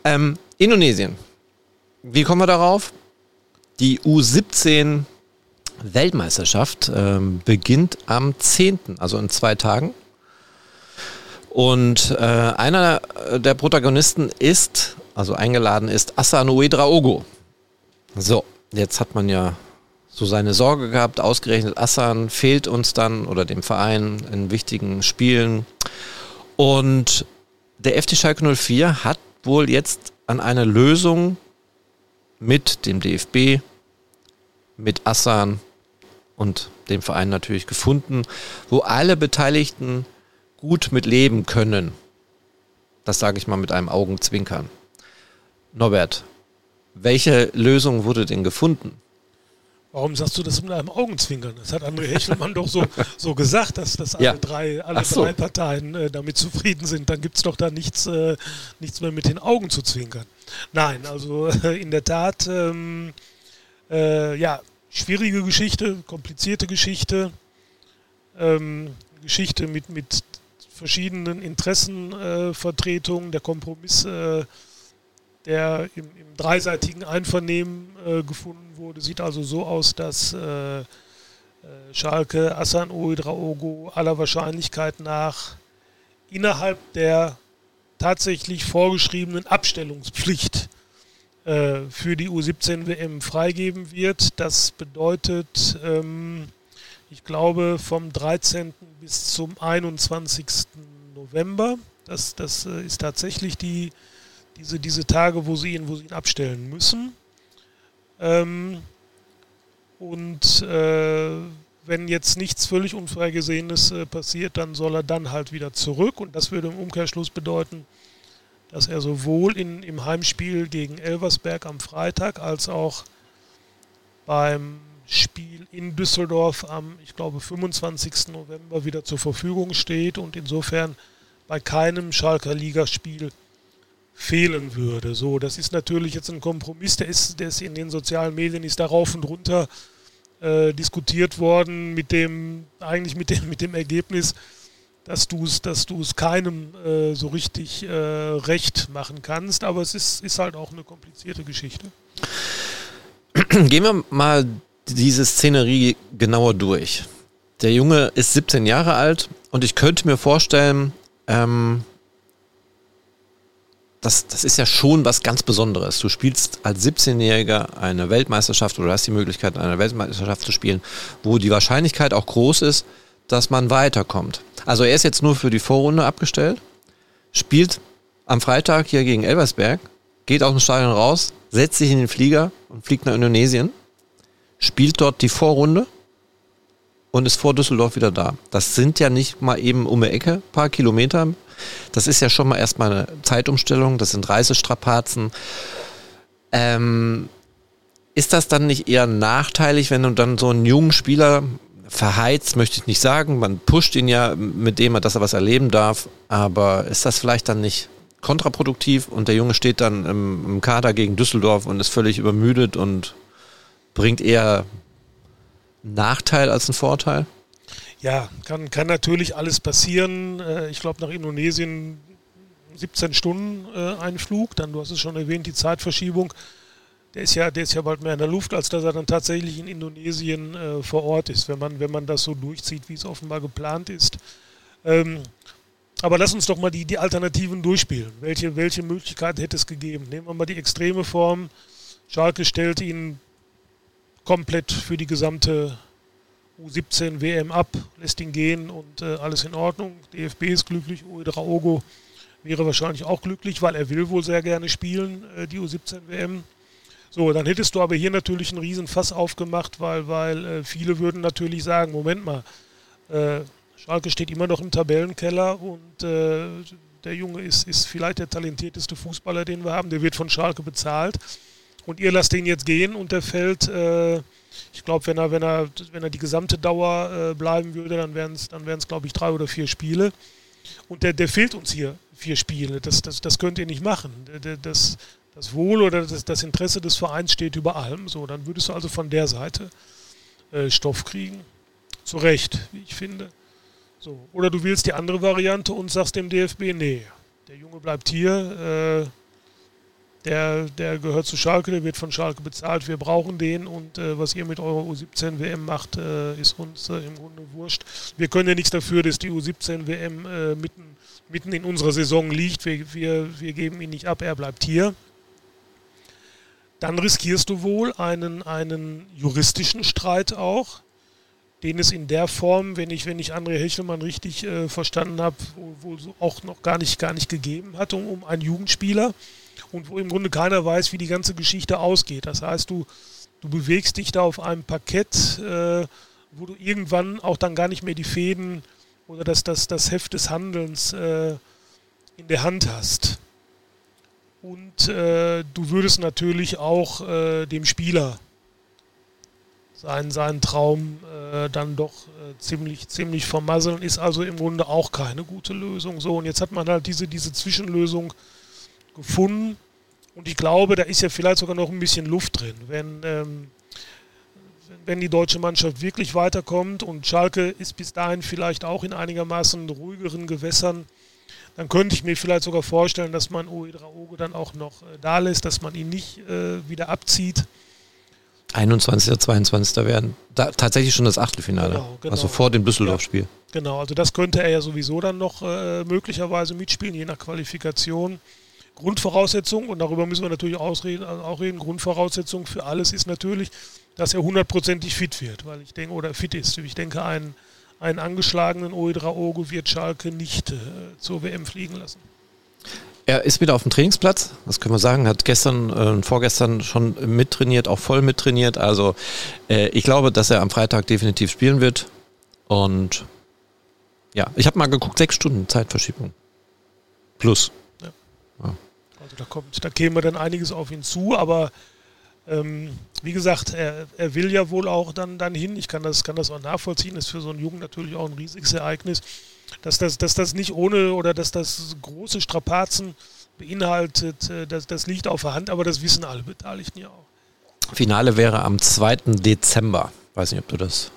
A: Ähm, Indonesien. Wie kommen wir darauf? Die U17 Weltmeisterschaft ähm, beginnt am 10., also in zwei Tagen. Und äh, einer der Protagonisten ist, also eingeladen ist, Asanoe Draogo. So, jetzt hat man ja so seine Sorge gehabt, ausgerechnet Assan fehlt uns dann oder dem Verein in wichtigen Spielen. Und der FC Schalke 04 hat wohl jetzt an einer Lösung mit dem DFB, mit Assan und den Verein natürlich gefunden, wo alle Beteiligten gut mit leben können. Das sage ich mal mit einem Augenzwinkern. Norbert, welche Lösung wurde denn gefunden?
B: Warum sagst du das mit einem Augenzwinkern? Das hat André Hechelmann doch so, so gesagt, dass, dass alle, ja. drei, alle so. drei Parteien äh, damit zufrieden sind. Dann gibt es doch da nichts, äh, nichts mehr mit den Augen zu zwinkern. Nein, also äh, in der Tat, ähm, äh, ja, schwierige Geschichte, komplizierte Geschichte, ähm, Geschichte mit, mit verschiedenen Interessenvertretungen, der Kompromiss, äh, der im, im, dreiseitigen Einvernehmen äh, gefunden wurde, sieht also so aus, dass äh, äh Schalke Asan Oedraogo aller Wahrscheinlichkeit nach innerhalb der tatsächlich vorgeschriebenen Abstellungspflicht äh, für die U17 WM freigeben wird. Das bedeutet, ähm, ich glaube, vom 13. bis zum 21. November. Das, das äh, ist tatsächlich die, diese, diese Tage, wo sie ihn, wo sie ihn abstellen müssen. Ähm, und äh, wenn jetzt nichts völlig Unvorhergesehenes äh, passiert, dann soll er dann halt wieder zurück. Und das würde im Umkehrschluss bedeuten, dass er sowohl in, im Heimspiel gegen Elversberg am Freitag als auch beim Spiel in Düsseldorf am, ich glaube, 25. November wieder zur Verfügung steht und insofern bei keinem Schalker Ligaspiel fehlen würde. So, das ist natürlich jetzt ein Kompromiss, der ist, der ist in den sozialen Medien, ist da rauf und runter äh, diskutiert worden mit dem, eigentlich mit dem, mit dem Ergebnis, dass du es dass keinem äh, so richtig äh, recht machen kannst. Aber es ist, ist halt auch eine komplizierte Geschichte.
A: Gehen wir mal diese Szenerie genauer durch. Der Junge ist 17 Jahre alt und ich könnte mir vorstellen, ähm, das, das ist ja schon was ganz Besonderes. Du spielst als 17-Jähriger eine Weltmeisterschaft oder hast die Möglichkeit, eine Weltmeisterschaft zu spielen, wo die Wahrscheinlichkeit auch groß ist, dass man weiterkommt. Also er ist jetzt nur für die Vorrunde abgestellt, spielt am Freitag hier gegen Elversberg, geht aus dem Stadion raus, setzt sich in den Flieger und fliegt nach Indonesien, spielt dort die Vorrunde und ist vor Düsseldorf wieder da. Das sind ja nicht mal eben um die Ecke, paar Kilometer. Das ist ja schon mal erstmal eine Zeitumstellung, das sind Reisestrapazen. Ähm, ist das dann nicht eher nachteilig, wenn du dann so einen jungen Spieler verheizt, möchte ich nicht sagen. Man pusht ihn ja, mit dem dass er was erleben darf. Aber ist das vielleicht dann nicht kontraproduktiv und der Junge steht dann im, im Kader gegen Düsseldorf und ist völlig übermüdet und bringt eher Nachteil als einen Vorteil?
B: Ja, kann, kann natürlich alles passieren. Äh, ich glaube, nach Indonesien 17 Stunden äh, ein Flug. Dann, du hast es schon erwähnt, die Zeitverschiebung der ist ja, der ist ja bald mehr in der Luft, als dass er dann tatsächlich in Indonesien äh, vor Ort ist, wenn man, wenn man das so durchzieht, wie es offenbar geplant ist. Ähm, aber lass uns doch mal die, die Alternativen durchspielen. Welche, welche Möglichkeit hätte es gegeben? Nehmen wir mal die extreme Form. Schalke stellt ihn komplett für die gesamte U17 WM ab, lässt ihn gehen und äh, alles in Ordnung. DFB ist glücklich, Uedraogo wäre wahrscheinlich auch glücklich, weil er will wohl sehr gerne spielen, äh, die U17 WM. So, dann hättest du aber hier natürlich einen Riesenfass aufgemacht, weil, weil äh, viele würden natürlich sagen, Moment mal, äh, Schalke steht immer noch im Tabellenkeller und äh, der Junge ist, ist vielleicht der talentierteste Fußballer, den wir haben, der wird von Schalke bezahlt und ihr lasst ihn jetzt gehen und der fällt, äh, ich glaube, wenn er, wenn, er, wenn er die gesamte Dauer äh, bleiben würde, dann wären es, dann glaube ich, drei oder vier Spiele. Und der, der fehlt uns hier vier Spiele. Das, das, das könnt ihr nicht machen. Das, das Wohl oder das, das, Interesse des Vereins steht über allem. So, dann würdest du also von der Seite äh, Stoff kriegen. Zu Recht, wie ich finde. So. Oder du wählst die andere Variante und sagst dem DFB, nee, der Junge bleibt hier, äh, der, der gehört zu Schalke, der wird von Schalke bezahlt, wir brauchen den und äh, was ihr mit eurer U17 WM macht, äh, ist uns äh, im Grunde wurscht. Wir können ja nichts dafür, dass die U17 WM äh, mitten, mitten in unserer Saison liegt. Wir, wir, wir geben ihn nicht ab, er bleibt hier dann riskierst du wohl einen, einen juristischen Streit auch, den es in der Form, wenn ich, wenn ich André Hechelmann richtig äh, verstanden habe, wohl so auch noch gar nicht, gar nicht gegeben hat, um, um einen Jugendspieler und wo im Grunde keiner weiß, wie die ganze Geschichte ausgeht. Das heißt, du, du bewegst dich da auf einem Parkett, äh, wo du irgendwann auch dann gar nicht mehr die Fäden oder das, das, das Heft des Handelns äh, in der Hand hast. Und äh, du würdest natürlich auch äh, dem Spieler seinen, seinen Traum äh, dann doch äh, ziemlich, ziemlich vermasseln, ist also im Grunde auch keine gute Lösung. So, und jetzt hat man halt diese, diese Zwischenlösung gefunden. Und ich glaube, da ist ja vielleicht sogar noch ein bisschen Luft drin. Wenn, ähm, wenn die deutsche Mannschaft wirklich weiterkommt und Schalke ist bis dahin vielleicht auch in einigermaßen ruhigeren Gewässern, dann könnte ich mir vielleicht sogar vorstellen, dass man Oedraogo dann auch noch äh, da lässt, dass man ihn nicht äh, wieder abzieht.
A: 21. 22. werden da, tatsächlich schon das Achtelfinale. Genau, genau. Also vor dem Düsseldorf-Spiel. Ja,
B: genau, also das könnte er ja sowieso dann noch äh, möglicherweise mitspielen, je nach Qualifikation. Grundvoraussetzung, und darüber müssen wir natürlich ausreden, also auch reden, Grundvoraussetzung für alles ist natürlich, dass er hundertprozentig fit wird, weil ich denke, oder fit ist. Ich denke, einen, einen angeschlagenen Oedraogo wird Schalke nicht äh, zur WM fliegen lassen.
A: Er ist wieder auf dem Trainingsplatz, das können wir sagen, hat gestern äh, vorgestern schon mittrainiert, auch voll mittrainiert. Also äh, ich glaube, dass er am Freitag definitiv spielen wird. Und ja, ich habe mal geguckt, sechs Stunden Zeitverschiebung. Plus.
B: Also da kommt, da käme dann einiges auf ihn zu, aber ähm, wie gesagt, er, er, will ja wohl auch dann, dann hin. Ich kann das, kann das auch nachvollziehen. Ist für so einen Jungen natürlich auch ein riesiges Ereignis dass das, dass das nicht ohne oder dass das große Strapazen beinhaltet, äh, das, das liegt auf der Hand, aber das wissen alle Beteiligten ja auch.
A: Finale wäre am 2. Dezember. Weiß nicht, ob du das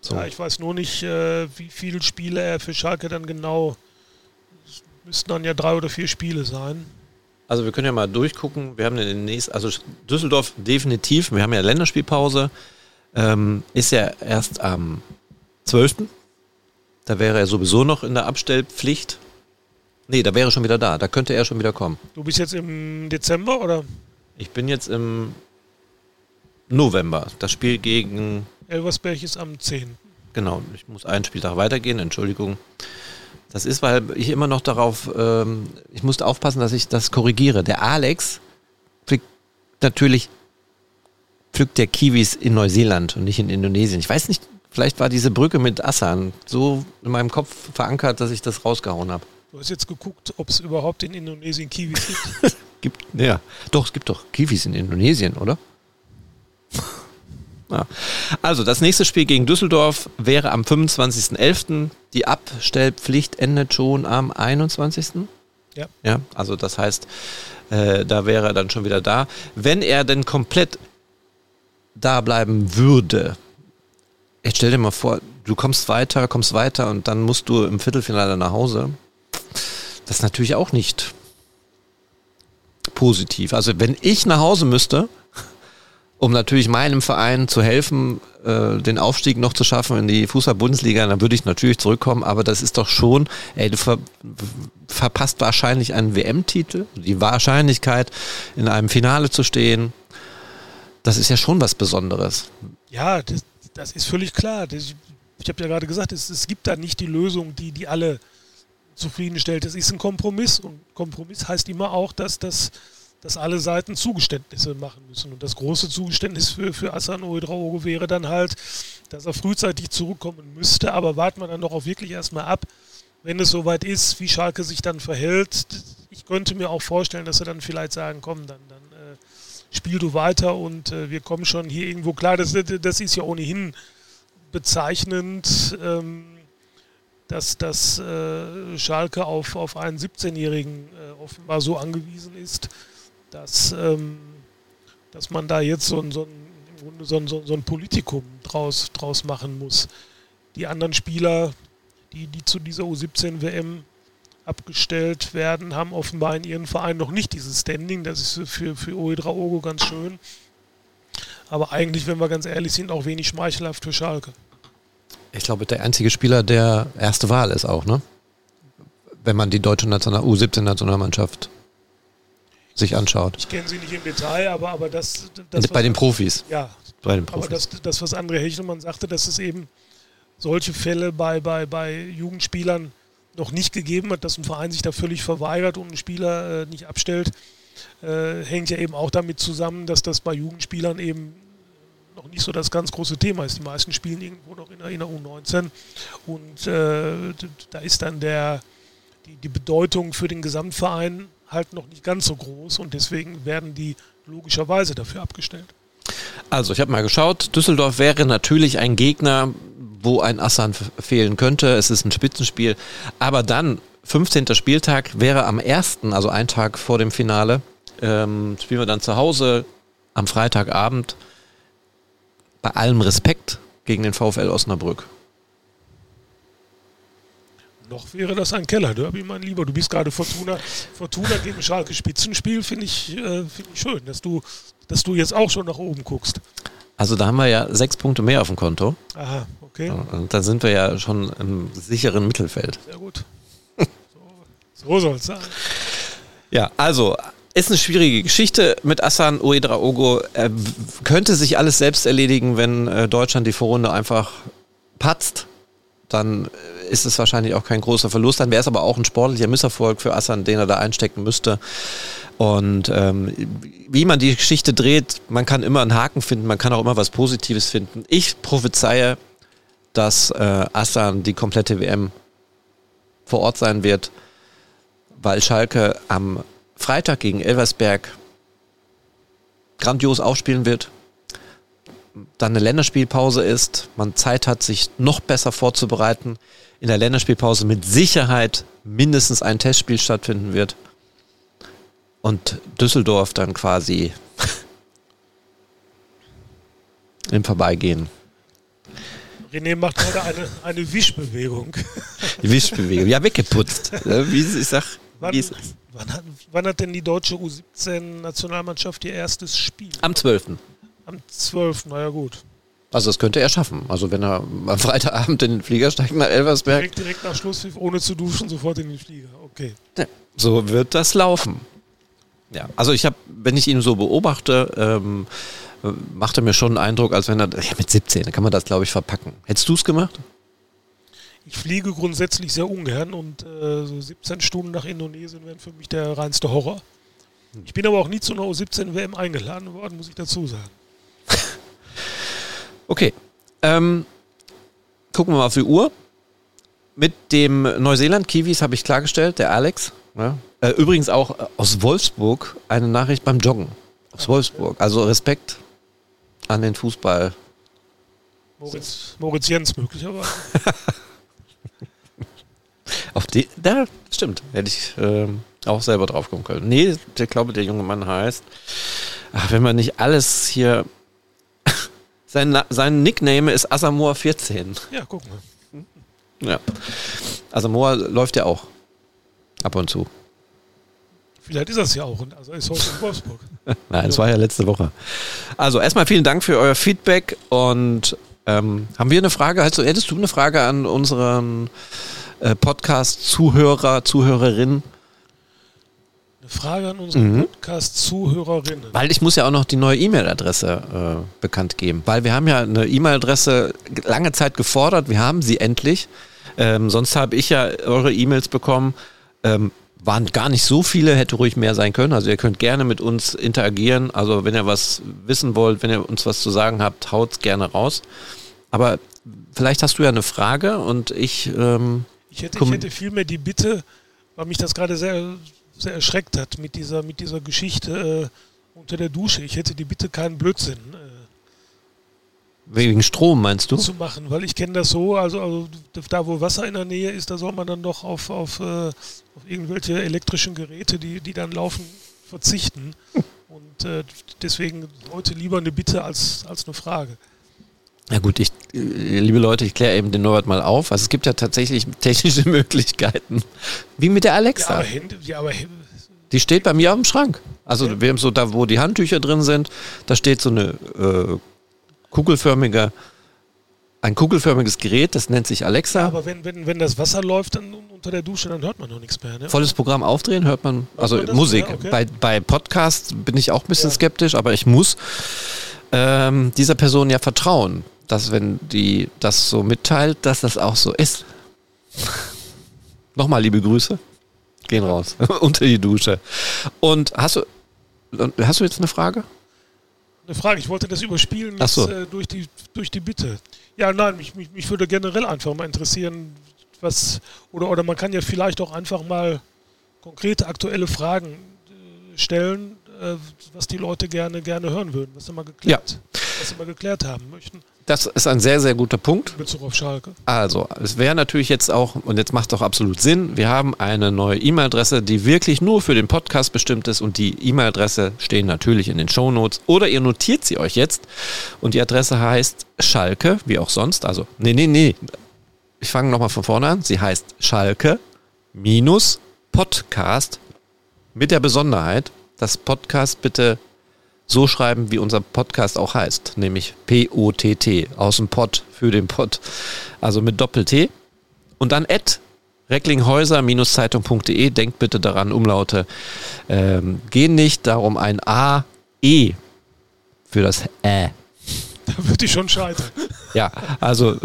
B: so. Ja, ich weiß nur nicht, äh, wie viele Spiele er für Schalke dann genau. Es müssten dann ja drei oder vier Spiele sein.
A: Also wir können ja mal durchgucken. Wir haben den nächsten, also Düsseldorf definitiv. Wir haben ja Länderspielpause. Ähm, ist ja erst am 12. Da wäre er sowieso noch in der Abstellpflicht. Nee, da wäre er schon wieder da. Da könnte er schon wieder kommen.
B: Du bist jetzt im Dezember oder?
A: Ich bin jetzt im November. Das Spiel gegen.
B: Elversberg ist am 10.
A: Genau, ich muss einen Spieltag weitergehen, Entschuldigung. Das ist, weil ich immer noch darauf, ähm, ich musste aufpassen, dass ich das korrigiere. Der Alex pflückt natürlich pflückt der Kiwis in Neuseeland und nicht in Indonesien. Ich weiß nicht, Vielleicht war diese Brücke mit Assan so in meinem Kopf verankert, dass ich das rausgehauen habe.
B: Du hast jetzt geguckt, ob es überhaupt in Indonesien Kiwis gibt.
A: gibt, ja, doch, es gibt doch Kiwis in Indonesien, oder? ja. Also, das nächste Spiel gegen Düsseldorf wäre am 25.11. Die Abstellpflicht endet schon am 21.
B: Ja.
A: Ja, also das heißt, äh, da wäre er dann schon wieder da. Wenn er denn komplett da bleiben würde, Jetzt stell dir mal vor, du kommst weiter, kommst weiter und dann musst du im Viertelfinale nach Hause. Das ist natürlich auch nicht positiv. Also wenn ich nach Hause müsste, um natürlich meinem Verein zu helfen, äh, den Aufstieg noch zu schaffen in die Fußball-Bundesliga, dann würde ich natürlich zurückkommen, aber das ist doch schon, ey, du ver verpasst wahrscheinlich einen WM-Titel, die Wahrscheinlichkeit, in einem Finale zu stehen, das ist ja schon was Besonderes.
B: Ja, das, das ist völlig klar. Das, ich habe ja gerade gesagt, es, es, gibt da nicht die Lösung, die, die alle zufriedenstellt. Es ist ein Kompromiss und Kompromiss heißt immer auch, dass, dass, dass alle Seiten Zugeständnisse machen müssen. Und das große Zugeständnis für, für Assan Oedraogo wäre dann halt, dass er frühzeitig zurückkommen müsste, aber warten wir dann doch auch wirklich erstmal ab, wenn es soweit ist, wie Schalke sich dann verhält. Ich könnte mir auch vorstellen, dass er dann vielleicht sagen, komm, dann, dann spiel du weiter und äh, wir kommen schon hier irgendwo klar. Das, das ist ja ohnehin bezeichnend, ähm, dass, dass äh, Schalke auf, auf einen 17-Jährigen äh, offenbar so angewiesen ist, dass, ähm, dass man da jetzt so ein, so ein, im Grunde so ein, so ein Politikum draus, draus machen muss. Die anderen Spieler, die, die zu dieser U17-WM abgestellt werden, haben offenbar in ihren Verein noch nicht dieses Standing. Das ist für, für Oedraogo ganz schön. Aber eigentlich, wenn wir ganz ehrlich sind, auch wenig schmeichelhaft für Schalke.
A: Ich glaube, der einzige Spieler, der erste Wahl ist auch, ne? Wenn man die deutsche National U17-Nationalmannschaft sich anschaut.
B: Ich kenne sie nicht im Detail, aber, aber das,
A: das Bei den Profis.
B: Ja,
A: bei
B: den Profis. aber das, das, was André Hechelmann sagte, dass es eben solche Fälle bei, bei, bei Jugendspielern noch nicht gegeben hat, dass ein Verein sich da völlig verweigert und einen Spieler äh, nicht abstellt, äh, hängt ja eben auch damit zusammen, dass das bei Jugendspielern eben noch nicht so das ganz große Thema ist. Die meisten spielen irgendwo noch in der, in der U19 und äh, da ist dann der, die, die Bedeutung für den Gesamtverein halt noch nicht ganz so groß und deswegen werden die logischerweise dafür abgestellt.
A: Also, ich habe mal geschaut. Düsseldorf wäre natürlich ein Gegner, wo ein Assan fehlen könnte. Es ist ein Spitzenspiel. Aber dann, 15. Spieltag, wäre am 1., also ein Tag vor dem Finale, ähm, spielen wir dann zu Hause am Freitagabend. Bei allem Respekt gegen den VfL Osnabrück.
B: Noch wäre das ein Keller-Derby, mein Lieber. Du bist gerade Fortuna, Fortuna gegen Schalke Spitzenspiel, finde ich, äh, find ich schön, dass du, dass du jetzt auch schon nach oben guckst.
A: Also da haben wir ja sechs Punkte mehr auf dem Konto.
B: Aha, okay.
A: Und da sind wir ja schon im sicheren Mittelfeld.
B: Sehr gut. so, so soll es sein.
A: Ja, also ist eine schwierige Geschichte mit Assan Uedraogo. Er könnte sich alles selbst erledigen, wenn äh, Deutschland die Vorrunde einfach patzt. Dann ist es wahrscheinlich auch kein großer Verlust. Dann wäre es aber auch ein sportlicher Misserfolg für Assan, den er da einstecken müsste. Und ähm, wie man die Geschichte dreht, man kann immer einen Haken finden, man kann auch immer was Positives finden. Ich prophezeie, dass äh, Assan die komplette WM vor Ort sein wird, weil Schalke am Freitag gegen Elversberg grandios aufspielen wird dann eine Länderspielpause ist, man Zeit hat, sich noch besser vorzubereiten, in der Länderspielpause mit Sicherheit mindestens ein Testspiel stattfinden wird und Düsseldorf dann quasi im Vorbeigehen.
B: René macht gerade eine, eine Wischbewegung.
A: Die Wischbewegung, ja, weggeputzt. Wie ich sag,
B: wann, wann, hat, wann hat denn die deutsche U17-Nationalmannschaft ihr erstes Spiel?
A: Am 12.
B: Am 12. Naja, gut.
A: Also das könnte er schaffen. Also wenn er am Freitagabend in den Flieger steigt nach Elversberg.
B: Direkt, direkt nach Schluss, ohne zu duschen, sofort in den Flieger. Okay.
A: Ja, so wird das laufen. Ja, also ich habe, wenn ich ihn so beobachte, ähm, macht er mir schon einen Eindruck, als wenn er, ja mit 17, da kann man das glaube ich verpacken. Hättest du es gemacht?
B: Ich fliege grundsätzlich sehr ungern und äh, so 17 Stunden nach Indonesien wären für mich der reinste Horror. Ich bin aber auch nie zu einer U17-WM eingeladen worden, muss ich dazu sagen.
A: Okay. Ähm, gucken wir mal auf die Uhr. Mit dem Neuseeland-Kiwis habe ich klargestellt, der Alex. Ja. Äh, übrigens auch aus Wolfsburg eine Nachricht beim Joggen. Aus Wolfsburg. Also Respekt an den Fußball.
B: Moritz, Moritz Jens möglicherweise.
A: auf die, da stimmt. Hätte ich ähm, auch selber drauf kommen können. Nee, ich glaube, der junge Mann heißt. Ach, wenn man nicht alles hier sein, sein Nickname ist Asamoah14.
B: Ja, guck mal.
A: Ja. Asamoah läuft ja auch. Ab und zu.
B: Vielleicht ist das ja auch. Also ist heute in Wolfsburg.
A: Nein, es war ja letzte Woche. Also erstmal vielen Dank für euer Feedback und ähm, haben wir eine Frage? Also, hättest du eine Frage an unseren äh, Podcast-Zuhörer, Zuhörerinnen?
B: Frage an unsere mhm. Podcast-Zuhörerinnen.
A: Weil ich muss ja auch noch die neue E-Mail-Adresse äh, bekannt geben. Weil wir haben ja eine E-Mail-Adresse lange Zeit gefordert. Wir haben sie endlich. Ähm, sonst habe ich ja eure E-Mails bekommen. Ähm, waren gar nicht so viele, hätte ruhig mehr sein können. Also ihr könnt gerne mit uns interagieren. Also wenn ihr was wissen wollt, wenn ihr uns was zu sagen habt, haut gerne raus. Aber vielleicht hast du ja eine Frage und ich... Ähm,
B: ich, hätte, ich hätte vielmehr die Bitte, weil mich das gerade sehr sehr erschreckt hat mit dieser, mit dieser Geschichte äh, unter der Dusche. Ich hätte die Bitte keinen Blödsinn. Äh,
A: Wegen Strom meinst du?
B: Zu machen, weil ich kenne das so, also, also, da wo Wasser in der Nähe ist, da soll man dann doch auf, auf, äh, auf irgendwelche elektrischen Geräte, die, die dann laufen, verzichten. Und äh, deswegen heute lieber eine Bitte als, als eine Frage.
A: Ja gut, ich, äh, liebe Leute, ich kläre eben den Norbert mal auf. Also es gibt ja tatsächlich technische Möglichkeiten. Wie mit der Alexa. Ja, aber, Hände, ja, aber die steht bei mir auf dem Schrank. Also ja. wir haben so da, wo die Handtücher drin sind, da steht so eine äh, kugelförmige, ein kugelförmiges Gerät, das nennt sich Alexa. Ja,
B: aber wenn, wenn, wenn das Wasser läuft dann unter der Dusche, dann hört man noch nichts mehr. Ne?
A: Volles Programm aufdrehen, hört man, also man Musik. Ja, okay. Bei, bei Podcasts bin ich auch ein bisschen skeptisch, aber ich muss ähm, dieser Person ja vertrauen dass wenn die das so mitteilt, dass das auch so ist. Nochmal liebe Grüße. Gehen raus. Unter die Dusche. Und hast du, hast du jetzt eine Frage?
B: eine Frage. Ich wollte das überspielen
A: Ach so.
B: äh, durch, die, durch die Bitte. Ja, nein, mich, mich, mich würde generell einfach mal interessieren, was, oder, oder man kann ja vielleicht auch einfach mal konkrete aktuelle Fragen äh, stellen, was die Leute gerne, gerne hören würden, was sie mal geklärt, was sie mal geklärt haben möchten
A: Das ist ein sehr, sehr guter Punkt.
B: in Bezug auf Schalke.
A: Also, es wäre natürlich jetzt auch, und jetzt macht es auch absolut Sinn, wir haben eine neue E-Mail-Adresse, die wirklich nur für den Podcast bestimmt ist und die E-Mail-Adresse stehen natürlich in den Shownotes oder ihr notiert sie euch jetzt und die Adresse heißt Schalke, wie auch sonst, also, nee, nee, nee, ich fange nochmal von vorne an, sie heißt Schalke minus Podcast mit der Besonderheit, dass Podcast bitte so schreiben, wie unser Podcast auch heißt, nämlich P-O-T-T, aus dem Pod für den Pod, also mit Doppel-T. Und dann at recklinghäuser-zeitung.de, denkt bitte daran, Umlaute ähm, gehen nicht, darum ein A, E für das Ä.
B: Da würde ich schon scheitern.
A: Ja, also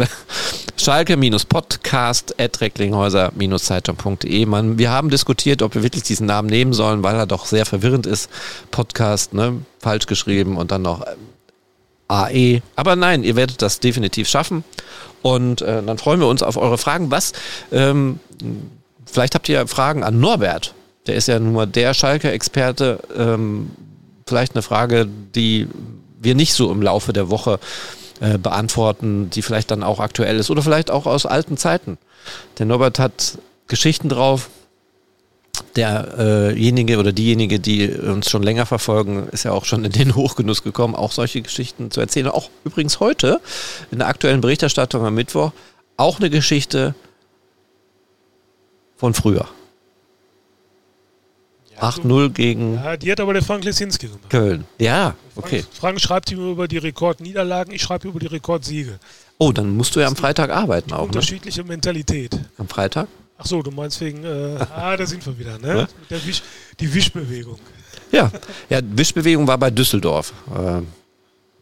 A: Schalke-Podcast at recklinghäuser-zeitung.de. Wir haben diskutiert, ob wir wirklich diesen Namen nehmen sollen, weil er doch sehr verwirrend ist. Podcast, ne, falsch geschrieben und dann noch ähm, AE. Aber nein, ihr werdet das definitiv schaffen. Und äh, dann freuen wir uns auf eure Fragen. Was? Ähm, vielleicht habt ihr Fragen an Norbert. Der ist ja nun mal der Schalke-Experte. Ähm, vielleicht eine Frage, die wir nicht so im Laufe der Woche äh, beantworten, die vielleicht dann auch aktuell ist oder vielleicht auch aus alten Zeiten. Der Norbert hat Geschichten drauf. Derjenige oder diejenige, die uns schon länger verfolgen, ist ja auch schon in den Hochgenuss gekommen, auch solche Geschichten zu erzählen. Auch übrigens heute in der aktuellen Berichterstattung am Mittwoch auch eine Geschichte von früher. 8-0 gegen
B: Ja, die hat aber der Frank Lesinski gemacht.
A: Köln. Ja,
B: Frank,
A: okay.
B: Frank schreibt ihm über die Rekordniederlagen, ich schreibe über die Rekordsiege.
A: Oh, dann musst du ja am Freitag arbeiten auch, ne?
B: Unterschiedliche Mentalität.
A: Am Freitag?
B: Ach so, du meinst wegen, äh, ah, da sind wir wieder, ne?
A: Ja.
B: Wisch, die Wischbewegung.
A: Ja. Ja, Wischbewegung war bei Düsseldorf. Ähm,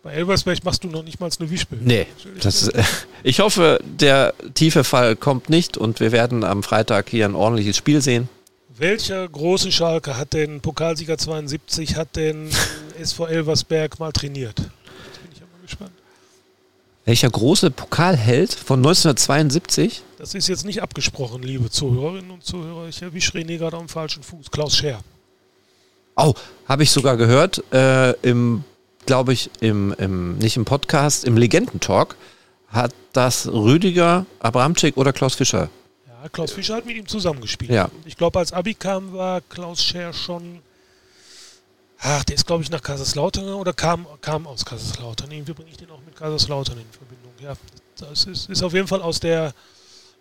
B: Bei Elversberg machst du noch nicht mal eine Wischbewegung.
A: nee, das ist, ich hoffe, der tiefe Fall kommt nicht und wir werden am Freitag hier ein ordentliches Spiel sehen.
B: Welcher große Schalke hat denn Pokalsieger 72, hat denn SV Elversberg mal trainiert? Jetzt bin ich ja mal gespannt.
A: Welcher große Pokalheld von 1972?
B: Das ist jetzt nicht abgesprochen, liebe Zuhörerinnen und Zuhörer. Ich erwische René gerade am falschen Fuß. Klaus Scher.
A: Oh, habe ich sogar gehört, äh, im, glaube ich, im, im, nicht im Podcast, im Legendentalk hat das Rüdiger, Abramczyk oder Klaus Fischer.
B: Ja, Klaus Fischer hat mit ihm zusammengespielt.
A: Ja.
B: Ich glaube, als Abi kam, war Klaus Scher schon. Ach, der ist, glaube ich, nach Kaiserslautern oder kam, kam aus Kaiserslautern. Irgendwie bringe ich den auch mit Kaiserslautern in Verbindung. Ja, das ist, ist auf jeden Fall aus der,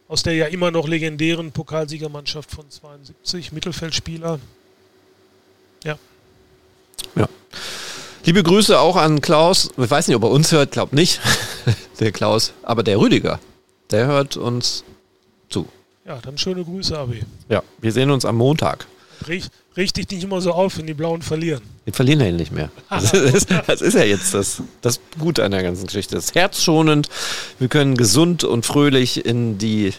B: aus der ja immer noch legendären Pokalsiegermannschaft von 72, Mittelfeldspieler.
A: Liebe Grüße auch an Klaus. Ich weiß nicht, ob er uns hört, glaub nicht. der Klaus, aber der Rüdiger, der hört uns.
B: Ja, dann schöne Grüße, Abi.
A: Ja, wir sehen uns am Montag.
B: Richt, dich nicht immer so auf, wenn die Blauen verlieren.
A: Wir verlieren ja nicht mehr. Das ist, das ist ja jetzt das, das Gute an der ganzen Geschichte. Das ist herzschonend. Wir können gesund und fröhlich in die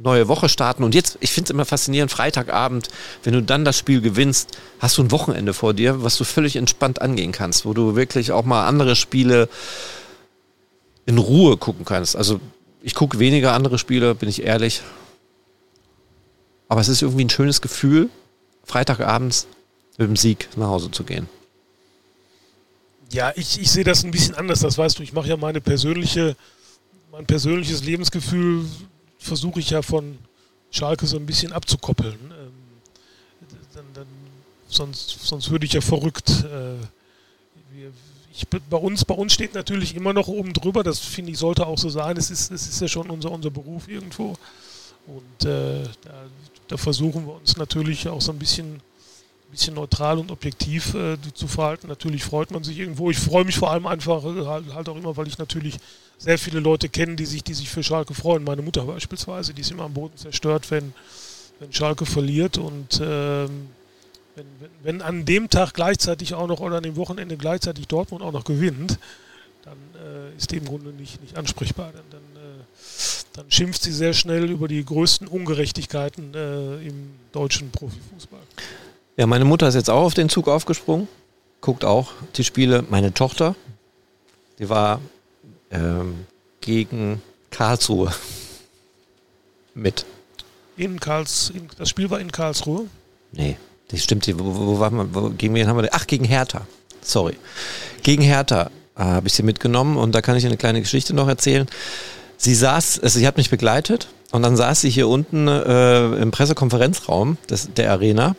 A: neue Woche starten. Und jetzt, ich finde es immer faszinierend, Freitagabend, wenn du dann das Spiel gewinnst, hast du ein Wochenende vor dir, was du völlig entspannt angehen kannst, wo du wirklich auch mal andere Spiele in Ruhe gucken kannst. Also ich gucke weniger andere Spiele, bin ich ehrlich. Aber es ist irgendwie ein schönes Gefühl, Freitagabends mit dem Sieg nach Hause zu gehen.
B: Ja, ich, ich sehe das ein bisschen anders, das weißt du. Ich mache ja meine persönliche, mein persönliches Lebensgefühl versuche ich ja von Schalke so ein bisschen abzukoppeln. Ähm, dann, dann, sonst, sonst würde ich ja verrückt. Äh, wir, ich, bei, uns, bei uns steht natürlich immer noch oben drüber, das finde ich sollte auch so sein. Es ist, es ist ja schon unser, unser Beruf irgendwo. Und äh, da, da versuchen wir uns natürlich auch so ein bisschen bisschen neutral und objektiv äh, zu verhalten. Natürlich freut man sich irgendwo. Ich freue mich vor allem einfach äh, halt, halt auch immer, weil ich natürlich sehr viele Leute kenne, die sich, die sich für Schalke freuen. Meine Mutter beispielsweise, die ist immer am Boden zerstört, wenn, wenn Schalke verliert. Und ähm, wenn, wenn, wenn an dem Tag gleichzeitig auch noch oder an dem Wochenende gleichzeitig Dortmund auch noch gewinnt, dann äh, ist die im Grunde nicht, nicht ansprechbar. Dann, dann, dann schimpft sie sehr schnell über die größten Ungerechtigkeiten äh, im deutschen Profifußball.
A: Ja, meine Mutter ist jetzt auch auf den Zug aufgesprungen. guckt auch die Spiele. Meine Tochter, die war ähm, gegen Karlsruhe mit.
B: In Karls, das Spiel war in Karlsruhe?
A: Nee, das stimmt. Wo, wo, wo, war wo, gegen wen haben wir Ach, gegen Hertha. Sorry. Gegen Hertha äh, habe ich sie mitgenommen und da kann ich eine kleine Geschichte noch erzählen. Sie saß, also sie hat mich begleitet und dann saß sie hier unten äh, im Pressekonferenzraum des, der Arena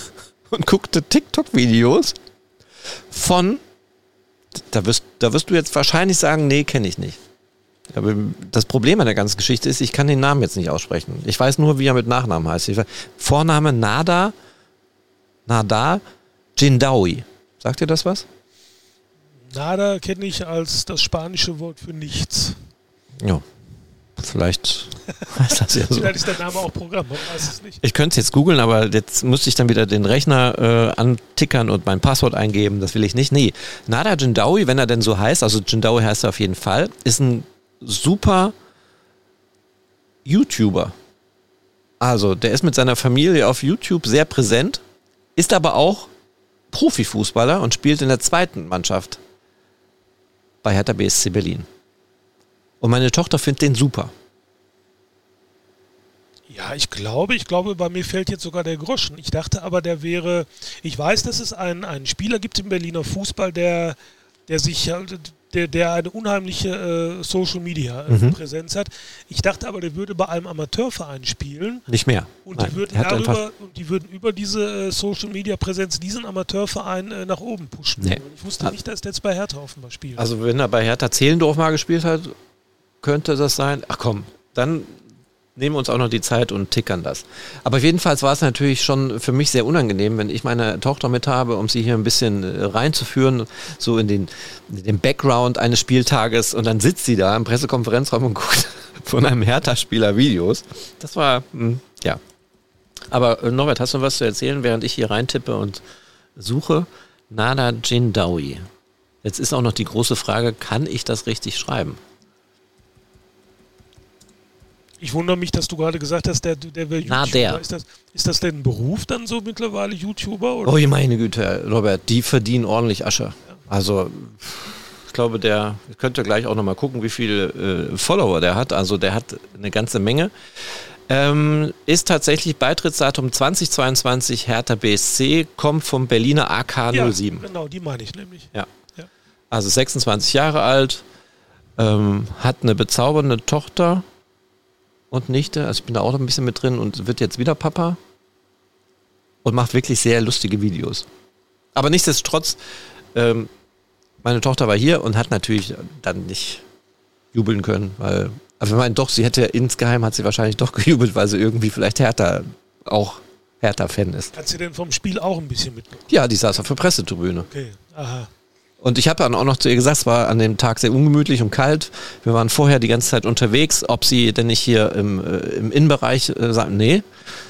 A: und guckte TikTok-Videos von, da wirst, da wirst du jetzt wahrscheinlich sagen, nee, kenne ich nicht. Aber das Problem an der ganzen Geschichte ist, ich kann den Namen jetzt nicht aussprechen. Ich weiß nur, wie er mit Nachnamen heißt. Vorname Nada, Nada Jindawi. Sagt ihr das was?
B: Nada kenne ich als das spanische Wort für nichts.
A: Ja, vielleicht heißt das ja so.
B: vielleicht ist der Name auch Programm, man weiß es nicht.
A: Ich könnte es jetzt googeln, aber jetzt müsste ich dann wieder den Rechner äh, antickern und mein Passwort eingeben. Das will ich nicht. Nee, Nada Jindawi, wenn er denn so heißt, also Jindawi heißt er auf jeden Fall, ist ein super YouTuber. Also, der ist mit seiner Familie auf YouTube sehr präsent, ist aber auch Profifußballer und spielt in der zweiten Mannschaft bei Hertha BSC Berlin. Und meine Tochter findet den super.
B: Ja, ich glaube, ich glaube, bei mir fällt jetzt sogar der Groschen. Ich dachte aber, der wäre, ich weiß, dass es einen, einen Spieler gibt im Berliner Fußball, der, der sich, der, der eine unheimliche äh, Social Media äh, mhm. Präsenz hat. Ich dachte aber, der würde bei einem Amateurverein spielen.
A: Nicht mehr.
B: Und, Nein, die, würden darüber, und die würden über diese äh, Social Media Präsenz diesen Amateurverein äh, nach oben pushen. Nee. Ich wusste nicht, dass der jetzt bei Hertha offenbar spielt.
A: Also wenn er bei Hertha Zehlendorf mal gespielt hat, könnte das sein. Ach komm, dann nehmen wir uns auch noch die Zeit und tickern das. Aber jedenfalls war es natürlich schon für mich sehr unangenehm, wenn ich meine Tochter mit habe, um sie hier ein bisschen äh, reinzuführen, so in den, in den Background eines Spieltages und dann sitzt sie da im Pressekonferenzraum und guckt von einem Hertha-Spieler Videos. Das war, hm, ja. Aber äh, Norbert, hast du was zu erzählen, während ich hier reintippe und suche? Nada Jindawi. Jetzt ist auch noch die große Frage, kann ich das richtig schreiben?
B: Ich wundere mich, dass du gerade gesagt hast, der, der wäre
A: YouTuber. Na, der.
B: Ist das, ist das denn ein Beruf dann so mittlerweile, YouTuber? Oder?
A: Oh, meine Güte, Robert, die verdienen ordentlich Asche. Ja. Also, ich glaube, der könnt ihr gleich auch nochmal gucken, wie viele äh, Follower der hat. Also, der hat eine ganze Menge. Ähm, ist tatsächlich Beitrittsdatum 2022 Hertha BSC, kommt vom Berliner AK07.
B: Ja, genau, die meine ich nämlich.
A: Ja. ja. Also 26 Jahre alt, ähm, hat eine bezaubernde Tochter und Nichte. Also ich bin da auch noch ein bisschen mit drin und wird jetzt wieder Papa. Und macht wirklich sehr lustige Videos. Aber nichtsdestotrotz, ähm, meine Tochter war hier und hat natürlich dann nicht jubeln können, weil, also ich meine doch, sie hätte insgeheim hat sie wahrscheinlich doch gejubelt, weil sie irgendwie vielleicht Hertha auch Hertha-Fan ist.
B: Hat sie denn vom Spiel auch ein bisschen mitbekommen?
A: Ja, die saß auf der Pressetribüne.
B: Okay, aha.
A: Und ich habe dann auch noch zu ihr gesagt, es war an dem Tag sehr ungemütlich und kalt. Wir waren vorher die ganze Zeit unterwegs, ob sie denn nicht hier im, äh, im Innenbereich äh, sagen, nee,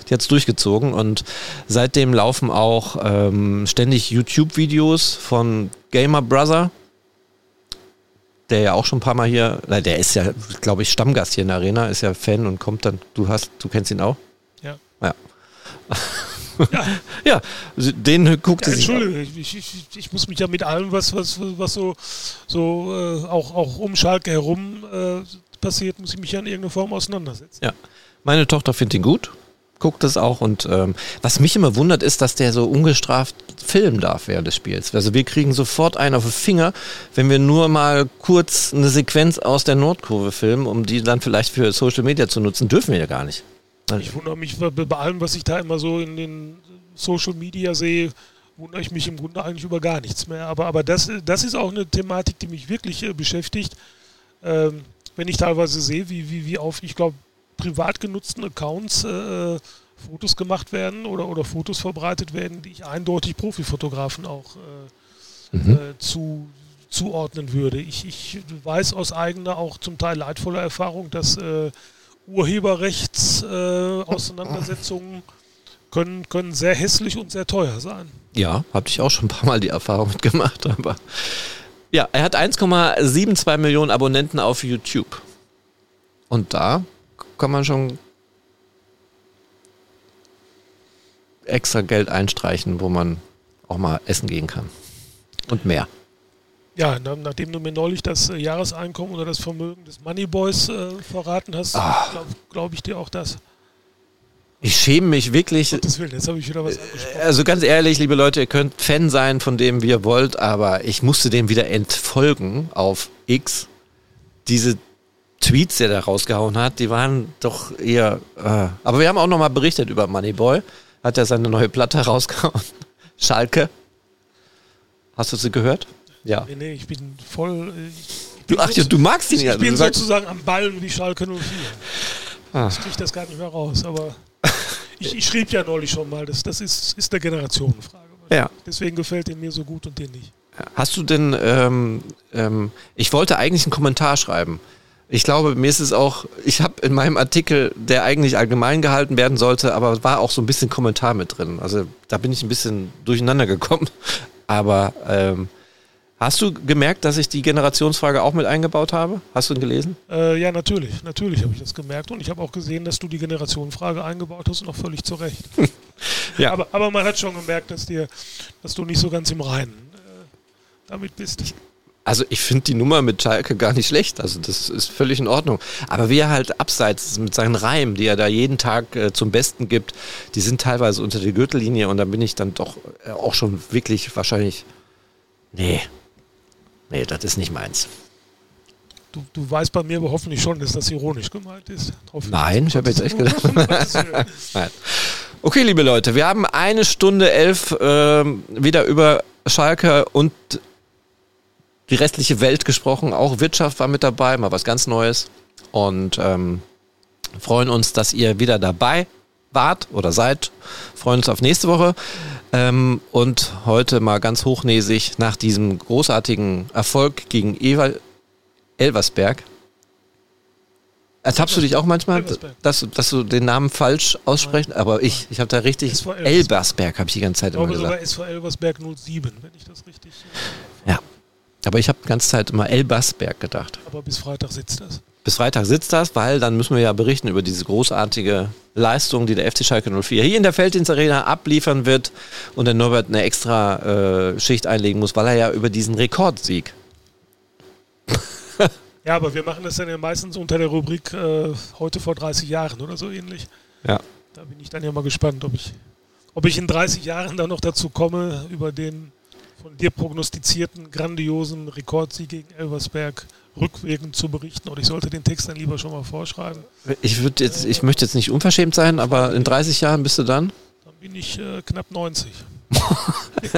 A: die hat es durchgezogen. Und seitdem laufen auch ähm, ständig YouTube-Videos von Gamer Brother, der ja auch schon ein paar Mal hier, der ist ja, glaube ich, Stammgast hier in der Arena, ist ja Fan und kommt dann, du hast, du kennst ihn auch?
B: Ja.
A: Ja. Ja, ja den guckt ja,
B: sich. Entschuldigung, ich, ich, ich, muss mich ja mit allem, was, was, was so, so äh, auch, auch um Schalke herum äh, passiert, muss ich mich ja in irgendeiner Form auseinandersetzen.
A: Ja. Meine Tochter findet ihn gut, guckt es auch und ähm, was mich immer wundert ist, dass der so ungestraft filmen darf während des Spiels. Also wir kriegen sofort einen auf den Finger, wenn wir nur mal kurz eine Sequenz aus der Nordkurve filmen, um die dann vielleicht für Social Media zu nutzen, dürfen wir ja gar nicht.
B: Ich wundere mich bei allem, was ich da immer so in den Social Media sehe, wundere ich mich im Grunde eigentlich über gar nichts mehr. Aber, aber das, das ist auch eine Thematik, die mich wirklich äh, beschäftigt. Ähm, wenn ich teilweise sehe, wie, wie, wie auf, ich glaube, privat genutzten Accounts äh, Fotos gemacht werden oder, oder Fotos verbreitet werden, die ich eindeutig Profifotografen auch äh, mhm. äh, zu, zuordnen würde. Ich, ich weiß aus eigener, auch zum Teil leidvoller Erfahrung, dass äh, Urheberrechtsauseinandersetzungen äh, können, können sehr hässlich und sehr teuer sein.
A: Ja, habe ich auch schon ein paar Mal die Erfahrung mitgemacht, aber ja, er hat 1,72 Millionen Abonnenten auf YouTube. Und da kann man schon extra Geld einstreichen, wo man auch mal essen gehen kann. und mehr.
B: Ja, nachdem du mir neulich das äh, Jahreseinkommen oder das Vermögen des Moneyboys äh, verraten hast,
A: Ah.
B: glaube glaub ich dir auch das.
A: Ich schäme mich wirklich.
B: Gottes Willen, jetzt habe ich wieder was angesprochen.
A: Also ganz ehrlich, liebe Leute, ihr könnt Fan sein von dem, wie ihr wollt, aber ich musste dem wieder entfolgen auf X. Diese Tweets, die er da rausgehauen hat, die waren doch eher. Äh. Aber wir haben auch nochmal berichtet über Moneyboy. Hat er seine neue Platte rausgehauen. Schalke. Hast du sie gehört? Ja.
B: Nee, nee, ich bin voll. äh, Ich
A: Du,
B: bin
A: ach, ja, du magst ihn
B: ich,
A: ja.
B: ich bin
A: Du sagst-
B: sozusagen am Ballen wie Schalke 04.
A: Ah.
B: Ich kriege das gar nicht mehr raus, aber ich, ich schrieb ja neulich schon mal, das, das ist, ist eine Generationenfrage.
A: Ja.
B: Deswegen gefällt er mir so gut und dir nicht.
A: Hast du denn, ähm, ähm, ich wollte eigentlich einen Kommentar schreiben. Ich glaube, mir ist es auch, ich habe in meinem Artikel, der eigentlich allgemein gehalten werden sollte, aber war auch so ein bisschen Kommentar mit drin. Also da bin ich ein bisschen durcheinander gekommen. Aber ähm, hast du gemerkt, dass ich die Generationsfrage auch mit eingebaut habe? Hast du ihn gelesen?
B: Äh, ja, natürlich. Natürlich habe ich das gemerkt. Und ich habe auch gesehen, dass du die Generationenfrage eingebaut hast und auch völlig zu Recht.
A: Ja.
B: aber, aber man hat schon gemerkt, dass, dir, dass du nicht so ganz im Reinen äh, damit bist.
A: Also ich finde die Nummer mit Schalke gar nicht schlecht. Also das ist völlig in Ordnung. Aber wie er halt abseits mit seinen Reimen, die er da jeden Tag äh, zum Besten gibt, die sind teilweise unter der Gürtellinie und da bin ich dann doch äh, auch schon wirklich wahrscheinlich. Nee. Nee, das ist nicht meins.
B: Du, du weißt bei mir aber hoffentlich schon, dass das ironisch gemeint ist. Drauf
A: Nein, ich habe jetzt echt gedacht. Nein. Okay, liebe Leute, wir haben eine Stunde elf ähm, wieder über Schalke und die restliche Welt gesprochen. Auch Wirtschaft war mit dabei, mal was ganz Neues. Und ähm, freuen uns, dass ihr wieder dabei wart oder seid. Freuen uns auf nächste Woche. Ähm, und heute mal ganz hochnäsig nach diesem großartigen Erfolg gegen Ewald Elversberg. Ertappst du dich auch manchmal, dass, dass du den Namen falsch aussprichst? Aber ich, ich habe da richtig. Elbersberg habe ich die ganze Zeit
B: Ich
A: immer gesagt.
B: SV Elversberg 07, wenn ich das richtig.
A: Ja. Aber ich habe die ganze Zeit immer Elbersberg gedacht.
B: Aber bis Freitag sitzt das.
A: Bis Freitag sitzt das, weil dann müssen wir ja berichten über diese großartige Leistung, die der FC Schalke 04 hier in der Felddienstarena abliefern wird und der Norbert eine extra äh, Schicht einlegen muss, weil er ja über diesen Rekordsieg.
B: Ja, aber wir machen das dann ja meistens unter der Rubrik äh, heute vor 30 Jahren oder so ähnlich.
A: Ja.
B: Da bin ich dann ja mal gespannt, ob ich, ob ich in 30 Jahren dann noch dazu komme, über den von dir prognostizierten grandiosen Rekordsieg gegen Elversberg rückwirkend zu berichten. Oder ich sollte den Text dann lieber schon mal vorschreiben.
A: Ich würde jetzt, ich möchte jetzt nicht unverschämt sein, aber in 30 Jahren bist du dann.
B: Dann bin ich äh, knapp 90.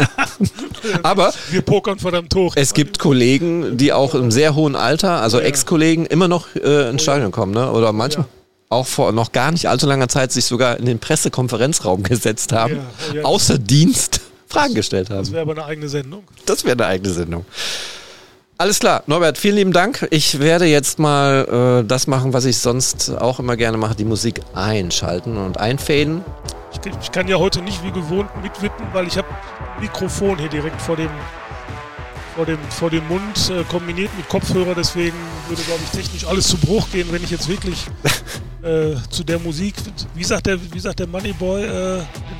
A: Aber
B: Wir pokern verdammt hoch.
A: es gibt Kollegen, die auch im sehr hohen Alter, also
B: Oh ja.
A: Ex-Kollegen, immer noch äh, ins
B: ja.
A: Stadion kommen, ne? Oder manchmal auch vor noch gar nicht allzu langer Zeit sich sogar in den Pressekonferenzraum gesetzt haben,
B: Ja, oh ja.
A: außer Dienst Fragen gestellt
B: Das
A: haben.
B: wäre aber eine eigene Sendung.
A: Das wäre eine eigene Sendung. Alles klar, Norbert, vielen lieben Dank. Ich werde jetzt mal äh, das machen, was ich sonst auch immer gerne mache, die Musik einschalten und einfaden.
B: Ich, kann- ich kann ja heute nicht wie gewohnt mitwippen, weil ich habe Mikrofon hier direkt vor dem, vor dem, vor dem Mund äh, kombiniert mit Kopfhörer. Deswegen würde, glaube ich, technisch alles zu Bruch gehen, wenn ich jetzt wirklich äh, zu der Musik, wie sagt der, wie sagt der Moneyboy, äh,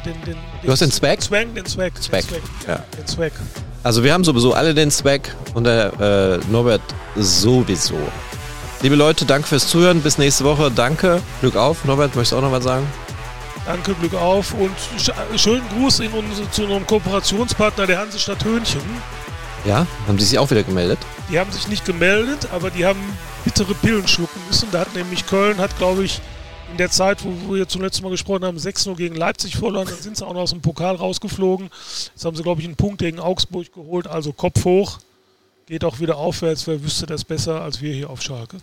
B: den, den, den,
A: Du hast den Swag?
B: Swag, den Swag,
A: Swag,
B: Den Swag,
A: ja.
B: den Swag.
A: Also wir haben sowieso alle den Zweck und der äh, Norbert sowieso. Liebe Leute, danke fürs Zuhören. Bis nächste Woche. Danke. Glück auf. Norbert, möchtest du auch noch was sagen?
B: Danke, Glück auf und sch schönen Gruß in unsere, zu unserem Kooperationspartner der Hansestadt Hönchen.
A: Ja, haben die sich auch wieder gemeldet?
B: Die haben sich nicht gemeldet, aber die haben bittere Pillen schlucken müssen. Da hat nämlich Köln, hat glaube ich in der Zeit, wo wir zuletzt mal gesprochen haben, 6-0 gegen Leipzig verloren. Dann sind sie auch noch aus dem Pokal rausgeflogen. Jetzt haben sie glaube ich einen Punkt gegen Augsburg geholt. Also Kopf hoch. Geht auch wieder aufwärts. Wer wüsste das besser als wir hier auf Schalke?